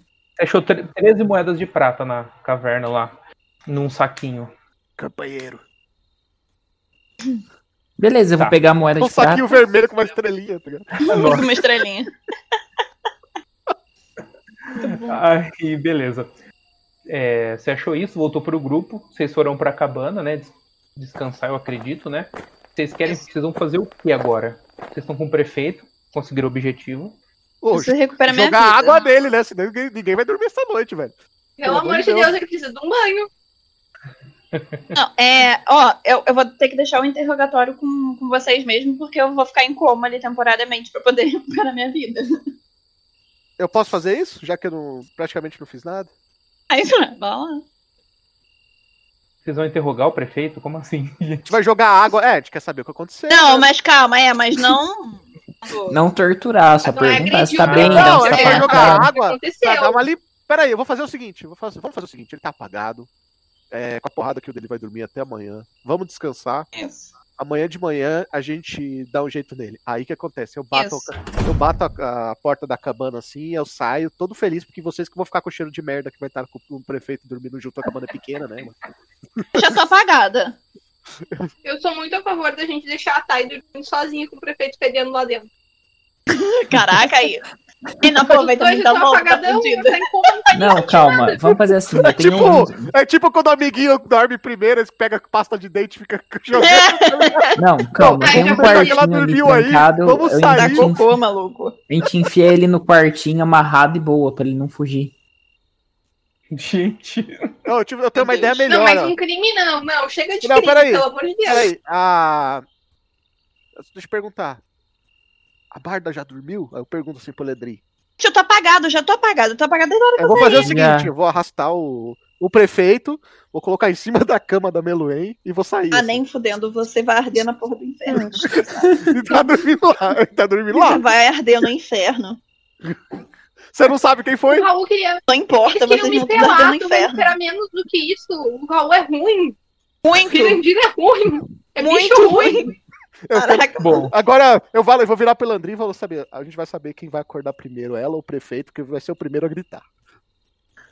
achou tre- 13 moedas de prata na caverna lá, num saquinho. Campanheiro. Beleza, eu Tá. vou pegar a moeda Um de prata. saquinho vermelho com uma estrelinha, tá ligado? *laughs* Uma estrelinha. *laughs* Aí, beleza. É, você achou isso, voltou pro grupo, vocês foram pra cabana, né? des- Descansar, eu acredito, né? Vocês querem, vocês vão fazer o que agora? Vocês estão com o prefeito, conseguiram o objetivo. Ô, Isso recupera minha jogar vida. água nele, né? Senão ninguém, ninguém vai dormir essa noite, velho. Pelo amor de Deus, ele precisa de um banho. *laughs* Não, é, ó, eu, eu vou ter que deixar o interrogatório com, com vocês mesmo, porque eu vou ficar em coma ali temporariamente pra poder *laughs* recuperar minha vida. Eu posso fazer isso? Já que eu não, praticamente não fiz nada? Aí, *laughs* vamos lá. Vocês vão interrogar o prefeito? Como assim? *laughs* A gente vai jogar água. É, a gente quer saber o que aconteceu. Não, né? mas calma, é, mas não. Não torturar, só Não é perguntar se agredir tá bem, não, Não, se a tá gente vai jogar marcado. água Aconteceu. pra dar uma ali. Pera aí, eu vou fazer o seguinte. Vou fazer, vamos fazer o seguinte. Ele tá apagado. É, com a porrada que o dele vai dormir até amanhã. Vamos descansar. Isso. Amanhã de manhã a gente dá um jeito nele. Aí o que acontece? Eu bato, Isso. eu bato a, a porta da cabana assim, eu saio todo feliz, porque vocês que vão ficar com o cheiro de merda que vai estar com o prefeito dormindo junto, a cabana é pequena, né? mano? Já tô apagada. *laughs* Eu sou muito a favor da gente deixar a Thay dormindo sozinha com o prefeito fedendo lá dentro. Caraca, aí. E não aproveita muito tá apagadão, fudida. não. Não, calma, vamos fazer assim. Tenho tipo, um- É tipo quando o amiguinho dorme primeiro, ele pega pasta de dente e fica *laughs* jogando. Não, calma, tem um que ela quartinho ali dormiu aí, trancado. vamos sair. Tá cocô, maluco. a gente enfia ele no quartinho amarrado e boa, pra ele não fugir. Gente. Não, eu, tive- eu tenho uma ideia Não, melhor. mas ó. um crime não. Não, chega de Não, crime, peraí. pelo amor de Deus. Peraí, a. Deixa eu perguntar. A Barda já dormiu? Aí eu pergunto assim pro Ledri. Já tô apagado, já tô apagado. Tô apagado desde a hora que Eu vou fazer o seguinte: eu vou arrastar o, o prefeito, vou colocar em cima *laughs* da cama da Meluen e vou sair. Ah, assim. nem fudendo, você vai arder na porra do inferno. Ele *laughs* tá dormindo lá. Ele tá dormindo Você lá. vai arder no inferno. Você não sabe quem foi? O Raul queria. Não importa, vocês me esperar, no tu vai inferno. esperar menos do que isso. O Raul é ruim. O Muito, Pirandina é ruim. É muito bicho ruim. ruim. Eu tô- Caraca, Bom, Agora, eu vou, eu vou virar pro Landry e vou saber. A gente vai saber quem vai acordar primeiro, ela ou o prefeito, que vai ser o primeiro a gritar.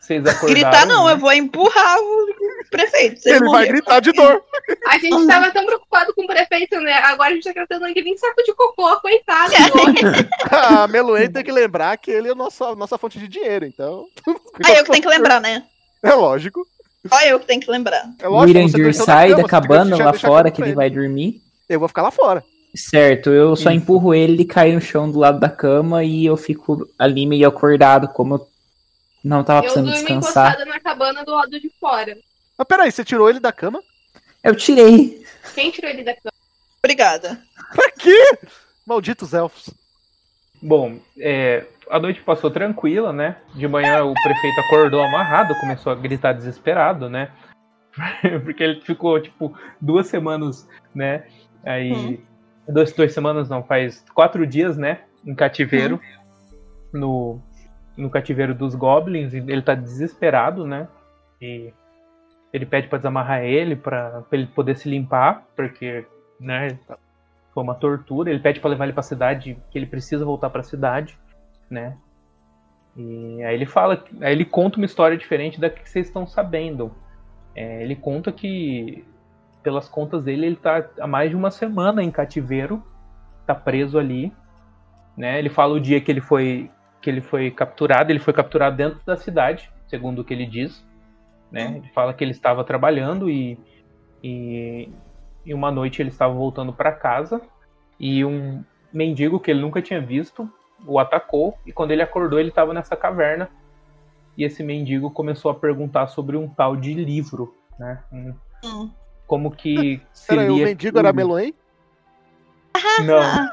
vocês acordaram. gritar não, né? eu vou empurrar o prefeito. Ele vai gritar de dor. A gente tava tão preocupado com o prefeito, né? Agora a gente tá tratando ele nem saco de cocô, coitado. *laughs* A Meluen tem que lembrar que ele é a nossa, nossa fonte de dinheiro, então. Ah, eu que tenho que lembrar, né? É lógico. Só eu que tenho que lembrar. É O lógico. na sai cama, da você cabana lá fora, que pra ele vai dormir. Eu vou ficar lá fora. Certo, eu só Isso. empurro ele, ele cai no chão do lado da cama e eu fico ali meio acordado, como eu não tava Eu precisando durmo descansar. encostada na cabana do lado de fora. Mas peraí, você tirou ele da cama? Eu tirei. Quem tirou ele da cama? Obrigada. Pra quê? Malditos elfos. Bom, é, a noite passou tranquila, né? De manhã o prefeito acordou amarrado, começou a gritar desesperado, né? *laughs* Porque ele ficou, tipo, duas semanas, né? Aí. Hum. Duas, duas semanas não, faz quatro dias, né? Em cativeiro. No, no cativeiro dos goblins. e Ele tá desesperado, né? E ele pede pra desamarrar ele, pra, pra ele poder se limpar, porque, né? Foi uma tortura. Ele pede pra levar ele pra cidade, que ele precisa voltar pra cidade, né? E aí ele fala, aí ele conta uma história diferente da que vocês estão sabendo. É, ele conta que pelas contas dele, ele tá há mais de uma semana em cativeiro, tá preso ali, né? Ele fala o dia que ele foi que ele foi capturado, ele foi capturado dentro da cidade, segundo o que ele diz, né? Ele fala que ele estava trabalhando e e, e uma noite ele estava voltando para casa e um mendigo que ele nunca tinha visto o atacou e quando ele acordou ele estava nessa caverna e esse mendigo começou a perguntar sobre um tal de livro, né? Um, Hum. Como que *laughs* Peraí, o seria mendigo era tudo. Meloen? Não.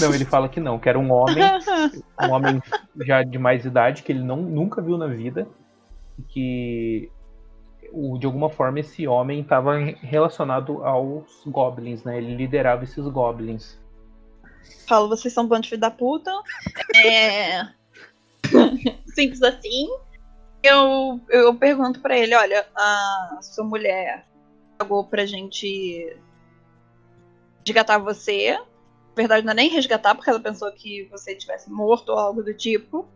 Não, ele fala que não, que era um homem, um homem já de mais idade, que ele não, nunca viu na vida, e que o, de alguma forma esse homem estava relacionado aos goblins, né? Ele liderava esses goblins. Falo, vocês são um bando de filho da puta. É. Simples assim. Eu, eu pergunto pra ele, olha, a sua mulher pagou pra gente resgatar você. Na verdade, não é nem resgatar, porque ela pensou que você tivesse morto ou algo do tipo.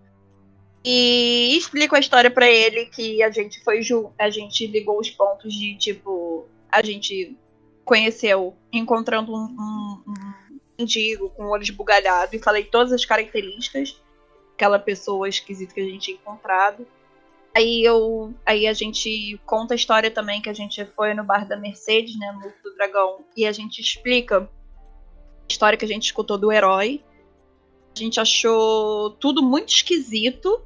E explico a história pra ele que a gente foi a gente ligou os pontos de tipo a gente conheceu encontrando um, um, um mendigo com olhos bugalhados e falei todas as características daquela pessoa esquisita que a gente tinha encontrado. Aí eu, aí a gente conta a história também que a gente foi no bar da Mercedes, né, no do Dragão, e a gente explica a história que a gente escutou do herói. A gente achou tudo muito esquisito,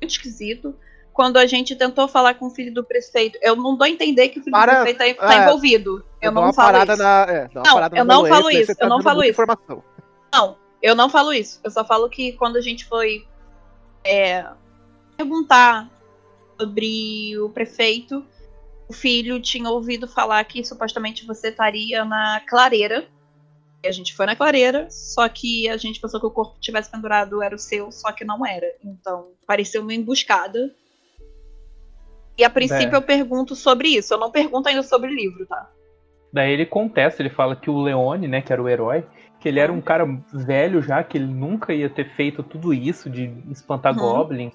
muito esquisito. Quando a gente tentou falar com o filho do prefeito, eu não dou a entender que o filho Para- do prefeito tá, tá é, envolvido. Eu não falo isso. Na, é, Não, eu não falo isso, você tá eu não falo isso. Informação. Não, eu não falo isso. Eu só falo que quando a gente foi é, perguntar sobre o prefeito, o filho tinha ouvido falar que supostamente você estaria na clareira. E a gente foi na clareira, só que a gente pensou que o corpo tivesse pendurado era o seu, só que não era. Então, pareceu uma emboscada. E a princípio É. eu pergunto sobre isso. Eu não pergunto ainda sobre o livro, tá? Daí ele contesta, ele fala que o Leone, né, que era o herói, que ele era um cara velho já, que ele nunca ia ter feito tudo isso de espantar Uhum. goblins,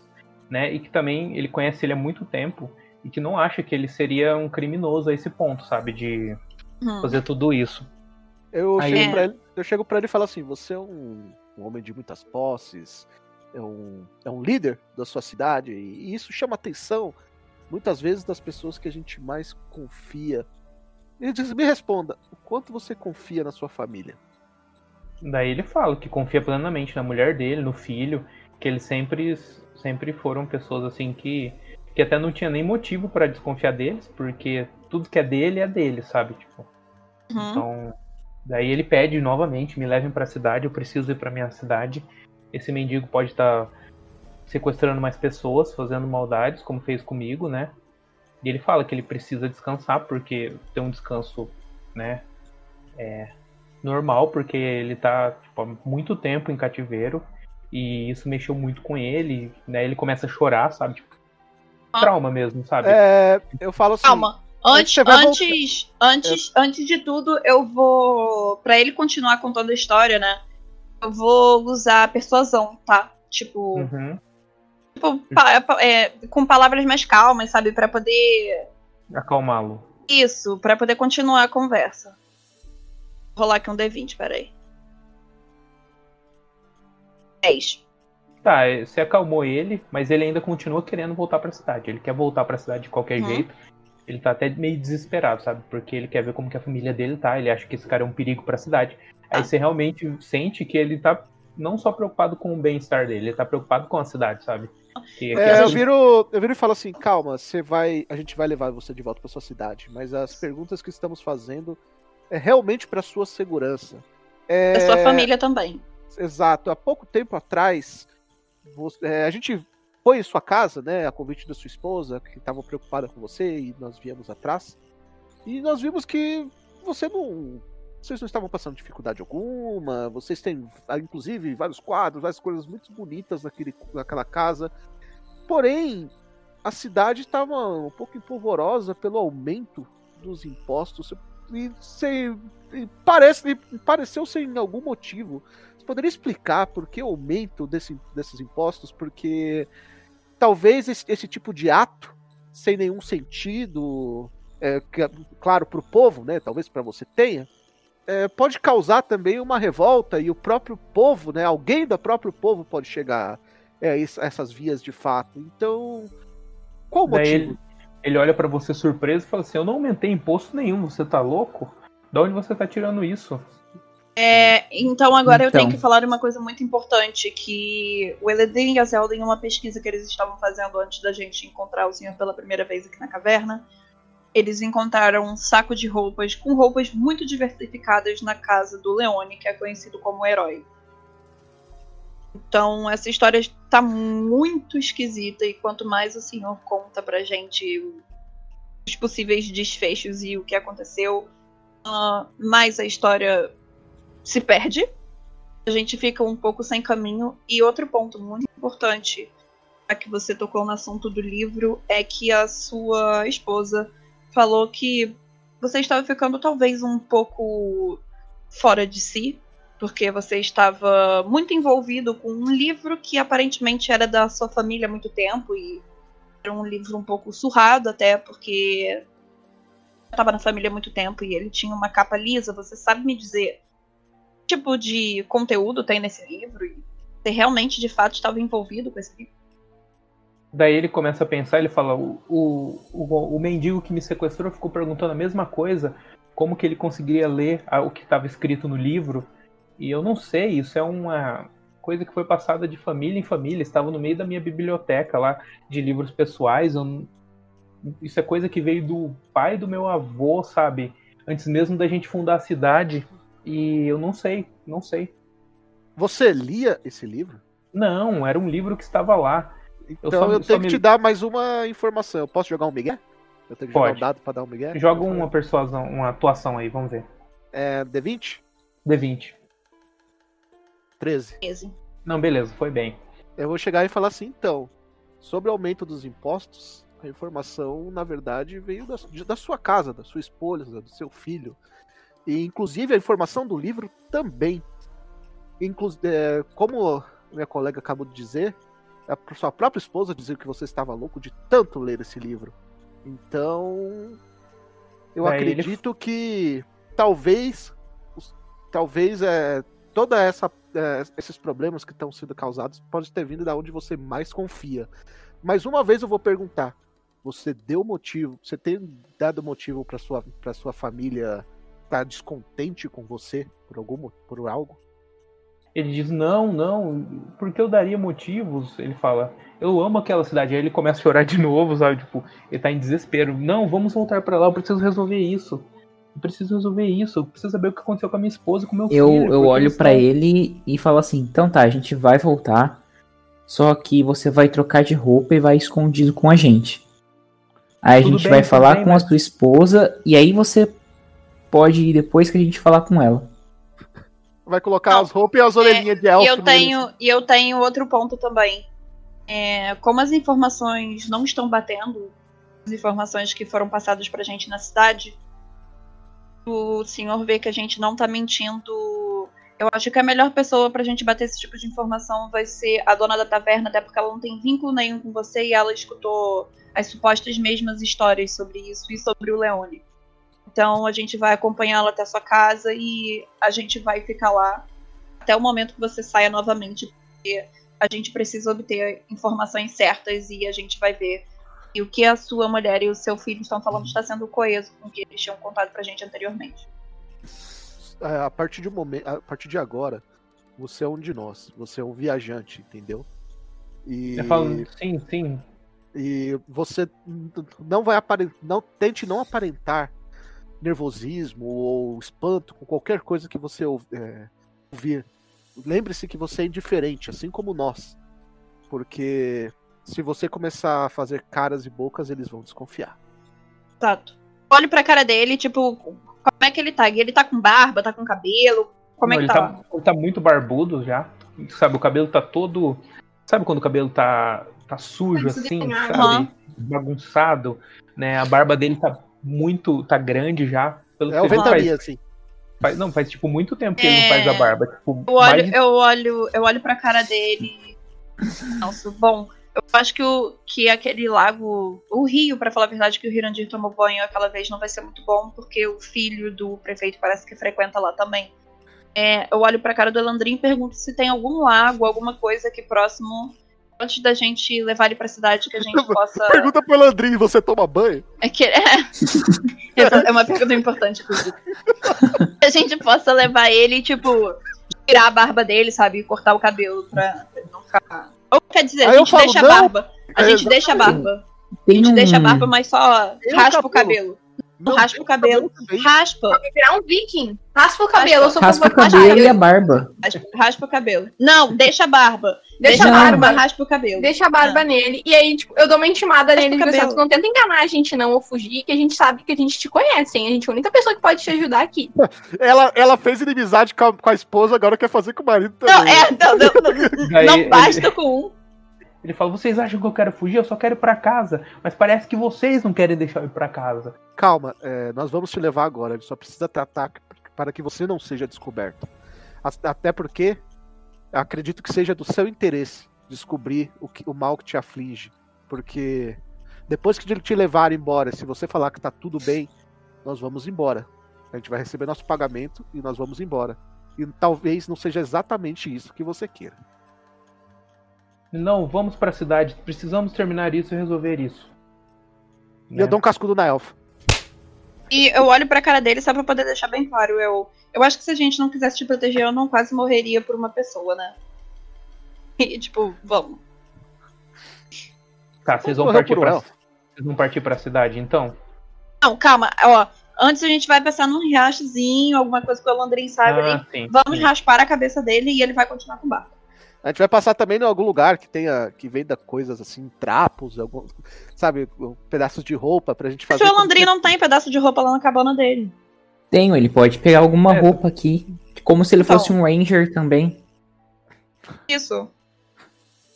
né, e que também ele conhece ele há muito tempo e que não acha que ele seria um criminoso a esse ponto, sabe, de Hum. fazer tudo isso. Eu, Aí- chego É. pra ele, eu chego pra ele e falo assim: você é um, um homem de muitas posses, é um, é um líder da sua cidade, e isso chama atenção muitas vezes das pessoas que a gente mais confia. Ele diz: me responda, o quanto você confia na sua família? Daí ele fala que confia plenamente na mulher dele, no filho, que eles sempre sempre foram pessoas assim que que até não tinha nem motivo pra desconfiar deles, porque tudo que é dele é dele, sabe, tipo. Uhum. Então, daí ele pede novamente, me levem pra cidade, eu preciso ir pra minha cidade. Esse mendigo pode estar sequestrando mais pessoas, fazendo maldades, como fez comigo, né? E ele fala que ele precisa descansar, porque ter um descanso, né, é normal, porque ele tá tipo, há muito tempo em cativeiro, e isso mexeu muito com ele, né? Ele começa a chorar, sabe? Tipo, Ah. trauma mesmo, sabe? É, eu falo assim: Calma. Antes, antes, antes, antes de tudo, eu vou. Pra ele continuar contando a história, né? Eu vou usar a persuasão, tá? Tipo, Uhum. tipo, pa- é, com palavras mais calmas, sabe? Pra poder. Acalmá-lo. Isso, pra poder continuar a conversa. Vou rolar aqui um D20, peraí. 10. Tá, é, você acalmou ele, mas ele ainda continua querendo voltar pra cidade. Ele quer voltar pra cidade de qualquer Uhum. jeito. Ele tá até meio desesperado, sabe? Porque ele quer ver como que a família dele tá. Ele acha que esse cara é um perigo pra cidade. Aí Tá. você realmente sente que ele tá não só preocupado com o bem-estar dele, ele tá preocupado com a cidade, sabe? Que, que É, eu assim- viro, eu viro e falo assim, calma, você vai, a gente vai levar você de volta para sua cidade, mas as perguntas que estamos fazendo é realmente para sua segurança. É, Da sua família também. Exato. Há pouco tempo atrás, você- é, a gente foi em sua casa, né, a convite da sua esposa, que estava preocupada com você e nós viemos atrás. E nós vimos que você não vocês não estavam passando dificuldade alguma, vocês têm, ah, inclusive, vários quadros, várias coisas muito bonitas naquele, naquela casa. Porém, a cidade estava um pouco empolvorosa pelo aumento dos impostos e, sem, e parece, e pareceu sem algum motivo. Você poderia explicar por que o aumento desse, desses impostos? Porque talvez esse, esse tipo de ato, sem nenhum sentido, é, que, claro, para o povo, né? Talvez para você tenha, é, pode causar também uma revolta e o próprio povo, né? Alguém do próprio povo pode chegar é, a essas vias de fato. Então, qual o Daí motivo? ele, ele olha pra você surpreso e fala assim: Eu não aumentei imposto nenhum, você tá louco? Da onde você tá tirando isso? É, então agora eu Então. tenho que falar uma coisa muito importante, que o Eledrin e a Zelda, em uma pesquisa que eles estavam fazendo antes da gente encontrar o senhor pela primeira vez aqui na caverna, eles encontraram um saco de roupas com roupas muito diversificadas na casa do Leone, que é conhecido como herói. Então essa história está muito esquisita e quanto mais o senhor conta pra gente os possíveis desfechos e o que aconteceu, ah, mais a história se perde. A gente fica um pouco sem caminho. E outro ponto muito importante, já que você tocou no assunto do livro, é que a sua esposa falou que você estava ficando talvez um pouco fora de si, porque você estava muito envolvido com um livro que aparentemente era da sua família há muito tempo e era um livro um pouco surrado até porque estava na família há muito tempo e ele tinha uma capa lisa. Você sabe me dizer tipo de conteúdo tem nesse livro e você realmente de fato estava envolvido com esse livro? Daí ele começa a pensar, ele fala, o, o, o, o mendigo que me sequestrou ficou perguntando a mesma coisa, como que ele conseguiria ler o que estava escrito no livro, e eu não sei, isso é uma coisa que foi passada de família em família, estava no meio da minha biblioteca lá, de livros pessoais, eu isso é coisa que veio do pai do meu avô, sabe, antes mesmo da gente fundar a cidade, e eu não sei, não sei. Você lia esse livro? Não, era um livro que estava lá. Então só- eu, só tenho me- que te dar mais uma informação. Eu posso jogar um migué? Eu tenho que jogar Pode. um dado pra dar um migué? Joga uma persuasão, uma atuação aí, vamos ver. É, D20? D20. 13. 13. Não, beleza, foi bem. Eu vou chegar e falar assim, então, sobre o aumento dos impostos, a informação, na verdade, veio da, da sua casa, da sua esposa, do seu filho. E, inclusive, a informação do livro também. Inclu é, como minha colega acabou de dizer, a sua própria esposa dizia que você estava louco de tanto ler esse livro. Então, eu É, ele- acredito que talvez, talvez é, toda essa é, esses problemas que estão sendo causados pode ter vindo da onde você mais confia. Mas uma vez eu vou perguntar, você deu motivo, você tem dado motivo para sua para sua família estar descontente com você por algum por algo? Ele diz, não, não, porque eu daria motivos? Ele fala, eu amo aquela cidade. Aí ele começa a chorar de novo, sabe? Tipo, ele tá em desespero. Não, vamos voltar pra lá, eu preciso resolver isso. Eu preciso resolver isso, eu preciso saber o que aconteceu com a minha esposa, com o meu Eu, filho. eu olho tão- ele e falo assim: então tá, a gente vai voltar. Só que você vai trocar de roupa e vai escondido com a gente. Aí a Tudo gente bem, vai falar bem, com mas- a sua esposa e aí você pode ir depois que a gente falar com ela. Vai colocar Não, as roupas e as orelhinhas de elfo. E eu tenho, e eu tenho outro ponto também. É, como as informações não estão batendo, as informações que foram passadas pra gente na cidade, o senhor vê que a gente não tá mentindo. Eu acho que a melhor pessoa pra gente bater esse tipo de informação vai ser a dona da taverna, até porque ela não tem vínculo nenhum com você e ela escutou as supostas mesmas histórias sobre isso e sobre o Leone. Então a gente vai acompanhá-la até a sua casa e a gente vai ficar lá até o momento que você saia novamente, porque a gente precisa obter informações certas e a gente vai ver se o que a sua mulher e o seu filho estão falando está sendo coeso com o que eles tinham contado pra gente anteriormente. É, a partir de um momento, a partir de agora, você é um de nós. Você é um viajante, entendeu? E, Eu falo, sim, sim. e você não vai aparentar, não tente não aparentar nervosismo ou espanto com qualquer coisa que você é, ouvir. Lembre-se que você é indiferente, assim como nós. Porque se você começar a fazer caras e bocas, eles vão desconfiar. Exato. Olho pra cara dele, tipo, como é que ele tá? E ele tá com barba, tá com cabelo? Como é Não, que ele, tá? tá, ele tá muito barbudo já. Sabe, o cabelo tá todo. Sabe quando o cabelo tá, tá sujo Tá assim, sabe? Aham. Bagunçado, né? A barba dele tá muito. tá grande já. Pelo É o que você ventania, faz, assim. faz- Não, faz tipo muito tempo que ele não É. faz a barba. Tipo, Eu olho, mais- eu olho, eu olho pra cara dele. Nossa, bom, Eu acho que, o, que aquele lago, o rio, pra falar a verdade, que o Hirandir tomou banho aquela vez não vai ser muito bom, porque o filho do prefeito parece que frequenta lá também. É, eu olho pra cara do Elandrin e pergunto se tem algum lago, alguma coisa aqui próximo, antes da gente levar ele pra cidade, que a gente *laughs* possa. Pergunta pro Landrinho, você toma banho? É, que... *laughs* é uma pergunta importante, inclusive. *laughs* Que a gente possa levar ele, tipo, tirar a barba dele, sabe? E cortar o cabelo pra ele não ficar. Ou quer dizer, a gente falo, deixa a barba. A É, gente deixa a barba. A Tem gente um... deixa a barba, mas só raspa o cabelo? Não raspa o cabelo. Raspa. Vai virar um viking. Raspa o cabelo, eu sou Raspa o cabelo e a barba. Raspa, raspa o cabelo. Não, deixa a barba. Deixa Deixa a barba. raspa o cabelo. Deixa a barba nele. E aí, tipo, eu dou uma intimada Raspa nele o digo assim, cabelo. "Tu não tenta enganar a gente não ou fugir, que a gente sabe que a gente te conhece, hein? A gente é a única pessoa que pode te ajudar aqui. *laughs* Ela, ela fez inimizade com a, com a esposa, agora quer fazer com o marido também. Não, é, não, não, não, não basta com um. Ele fala, vocês acham que eu quero fugir? Eu só quero ir pra casa. Mas parece que vocês não querem deixar eu ir pra casa. Calma, é, nós vamos te levar agora. Ele só precisa tratar para que você não seja descoberto. Até porque acredito que seja do seu interesse descobrir o, que- o mal que te aflige. Porque depois que ele te levar embora, se você falar que tá tudo bem, nós vamos embora. A gente vai receber nosso pagamento e nós vamos embora. E talvez não seja exatamente isso que você queira. Não, vamos pra cidade. Precisamos terminar isso e resolver isso. E eu dou um cascudo na elfa. E eu olho pra cara dele só pra poder deixar bem claro. Eu, eu acho que se a gente não quisesse te proteger, eu não quase morreria por uma pessoa, né? E, tipo, vamos. Tá, vocês vão partir por pra, vocês vão partir pra cidade, então? Não, calma, ó. Antes a gente vai passar num riachozinho, alguma coisa que o Landrin sabe ali. Ah, sim. Vamos sim. raspar a cabeça dele e ele vai continuar com o barco. A gente vai passar também em algum lugar que tenha que venda coisas assim, trapos, algum, sabe, pedaços de roupa pra gente Mas fazer. o Landrin não tem pedaço de roupa lá na cabana dele. Tenho, ele pode pegar alguma É. roupa aqui. Como se ele Então. fosse um ranger também. Isso.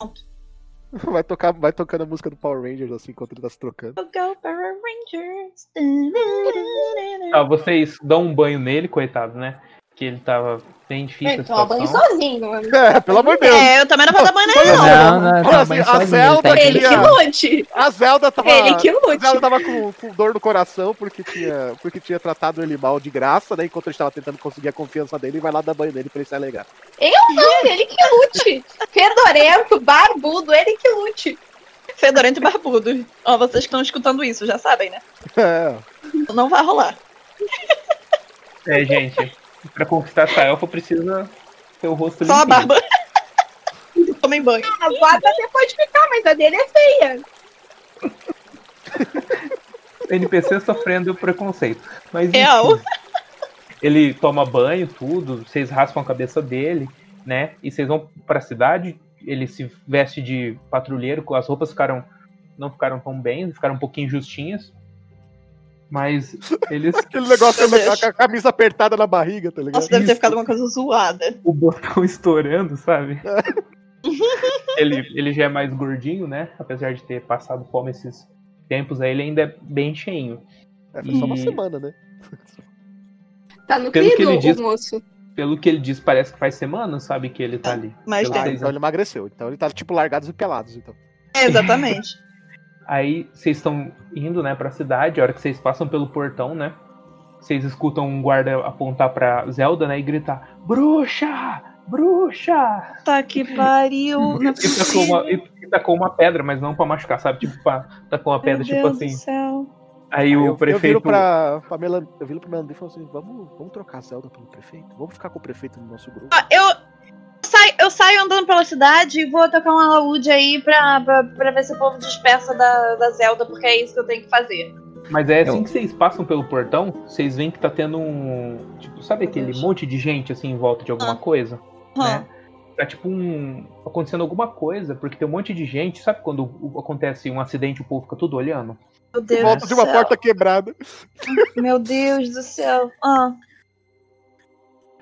*laughs* Vai tocar, vai tocando a música do Power Rangers assim enquanto ele tá se trocando. Go Power Rangers. Tá, vocês dão um banho nele, coitado, né? Que ele tava bem difícil Ele a toma banho sozinho, mano. É, pelo amor de Deus. É, eu também não vou dar banho Olha não. Não, não, tá assim, a Zelda ele tá Ele que queria- lute. A Zelda tava. Ele que A Zelda lute. tava com, com dor no coração porque tinha, porque tinha tratado ele mal de graça, né? Enquanto a gente tava tentando conseguir a confiança dele, vai lá dar banho nele pra ele se alegar. Não, ele que lute. Fedorento, barbudo, ele que lute. Fedorento e barbudo. Ó, vocês que estão escutando isso, já sabem, né? *laughs* É. Não vai rolar. É, gente. Pra conquistar essa elfa precisa ter o rosto Só a barba. *laughs* Tomem banho. A barba até pode ficar, mas a dele é feia. *laughs* NPC sofrendo preconceito. Mas enfim, *laughs* ele toma banho, tudo, vocês raspam a cabeça dele, né? E vocês vão pra cidade, ele se veste de patrulheiro, com as roupas ficaram não ficaram tão bem, ficaram um pouquinho justinhas. Mas *laughs* eles Aquele negócio com a camisa apertada na barriga, tá ligado? Nossa, deve ter ficado uma coisa zoada. o botão *laughs* estourando, sabe? *laughs* ele, ele já é mais gordinho, né? Apesar de ter passado fome esses tempos aí, ele ainda é bem cheinho. É, foi só uma E- semana, né? Tá no Pelo que ele o diz- moço. Pelo que ele diz, parece que faz semanas, sabe, que ele tá ali. Mas Ah, tem. vocês então ele emagreceu. Então ele tá tipo largados e pelados, então. É, exatamente. Aí vocês estão indo, né, pra cidade, a hora que vocês passam pelo portão, né? Vocês escutam um guarda apontar pra Zelda, né, e gritar: Bruxa! Bruxa! Tá que pariu. Não é E tacou, uma, possível. e tacou uma pedra, mas não pra machucar, sabe? Tipo, pra, tacou uma pedra, Meu tipo Deus assim. do céu. Aí Aí o eu, prefeito. eu viro pra, pra Melan, eu viro pro Melandri e falo assim: vamos, vamos trocar a Zelda pelo prefeito? Vamos ficar com o prefeito no nosso grupo? Ó, Eu saio, eu saio andando pela cidade e vou tocar um alaúde aí pra, pra, pra ver se o povo dispersa da, da Zelda, porque é isso que eu tenho que fazer. Mas é assim Eu- que vocês passam pelo portão, vocês veem que tá tendo um. Tipo, sabe aquele monte de gente assim em volta de alguma Ah. coisa? Hum. Né? Tá tipo um. acontecendo alguma coisa, porque tem um monte de gente. Sabe quando acontece um acidente e o povo fica tudo olhando? Meu Deus Volta do de uma céu. porta quebrada. Meu Deus do céu. Ah,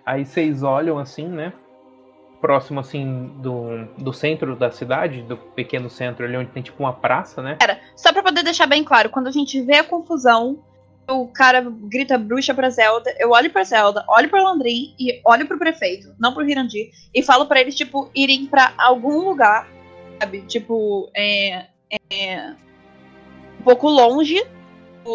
Aí vocês olham assim, né? Próximo assim do, do centro da cidade, do pequeno centro ali onde tem tipo uma praça, né? Pera, só pra poder deixar bem claro, quando a gente vê a confusão, o cara grita bruxa pra Zelda, eu olho pra Zelda, olho pra Landrin e olho pro prefeito, não pro Hirandir, e falo pra eles, tipo, irem pra algum lugar sabe? Tipo, é, é um pouco longe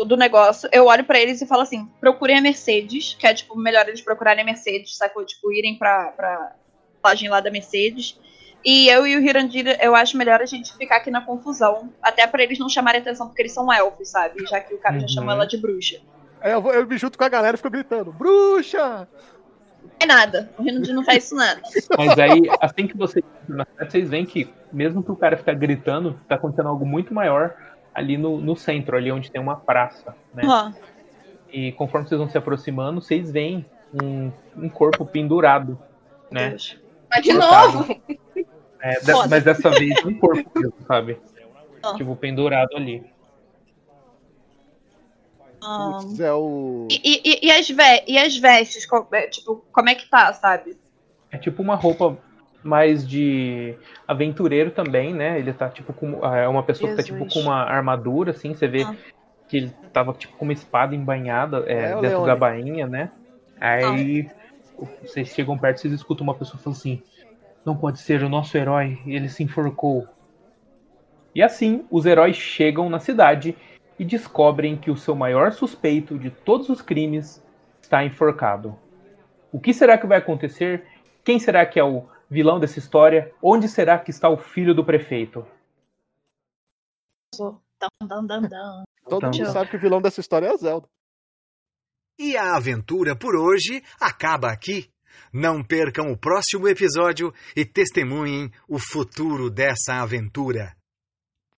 do, negócio. Eu olho pra eles e falo assim: procurem a Mercedes, que é tipo melhor eles procurarem a Mercedes, sacou? Tipo, irem pra, pra página lá da Mercedes. E eu e o Hirandir, eu acho melhor a gente ficar aqui na confusão. Até pra eles não chamarem atenção, porque eles são elfos, sabe? Já que o cara já Uhum. chamou ela de bruxa. Aí eu, vou- eu me junto com a galera e fico gritando: Bruxa! Não é nada. O Hirandir não faz isso nada. *laughs* Mas aí, assim que vocês entram na cidade, vocês veem que, mesmo que o cara ficar gritando, tá acontecendo algo muito maior ali no, no centro, ali onde tem uma praça, né? Ó, E conforme vocês vão se aproximando, vocês veem um, um corpo pendurado, né? Deus. Mas de novo. É, de- mas dessa vez um corpo mesmo, sabe? Ah. Tipo, pendurado ali. Ah, Putz, é o. e, e, e, as ve e as vestes, é, tipo, como é que tá, sabe? É tipo uma roupa mais de aventureiro também, né? Ele tá tipo com. É uma pessoa que tá tipo Jesus. com uma armadura, assim, você vê Ah. que ele tava tipo com uma espada embainhada é, É, dentro Leone. da bainha, né? Aí vocês chegam perto e vocês escutam uma pessoa falando assim: Não pode ser o nosso herói, ele se enforcou. E assim, os heróis chegam na cidade e descobrem que o seu maior suspeito de todos os crimes está enforcado. O que será que vai acontecer? Quem será que é o vilão dessa história? Onde será que está o filho do prefeito? Dam. Todo mundo Então- sabe que o vilão dessa história é a Zelda. E a aventura por hoje acaba aqui. Não percam o próximo episódio e testemunhem o futuro dessa aventura.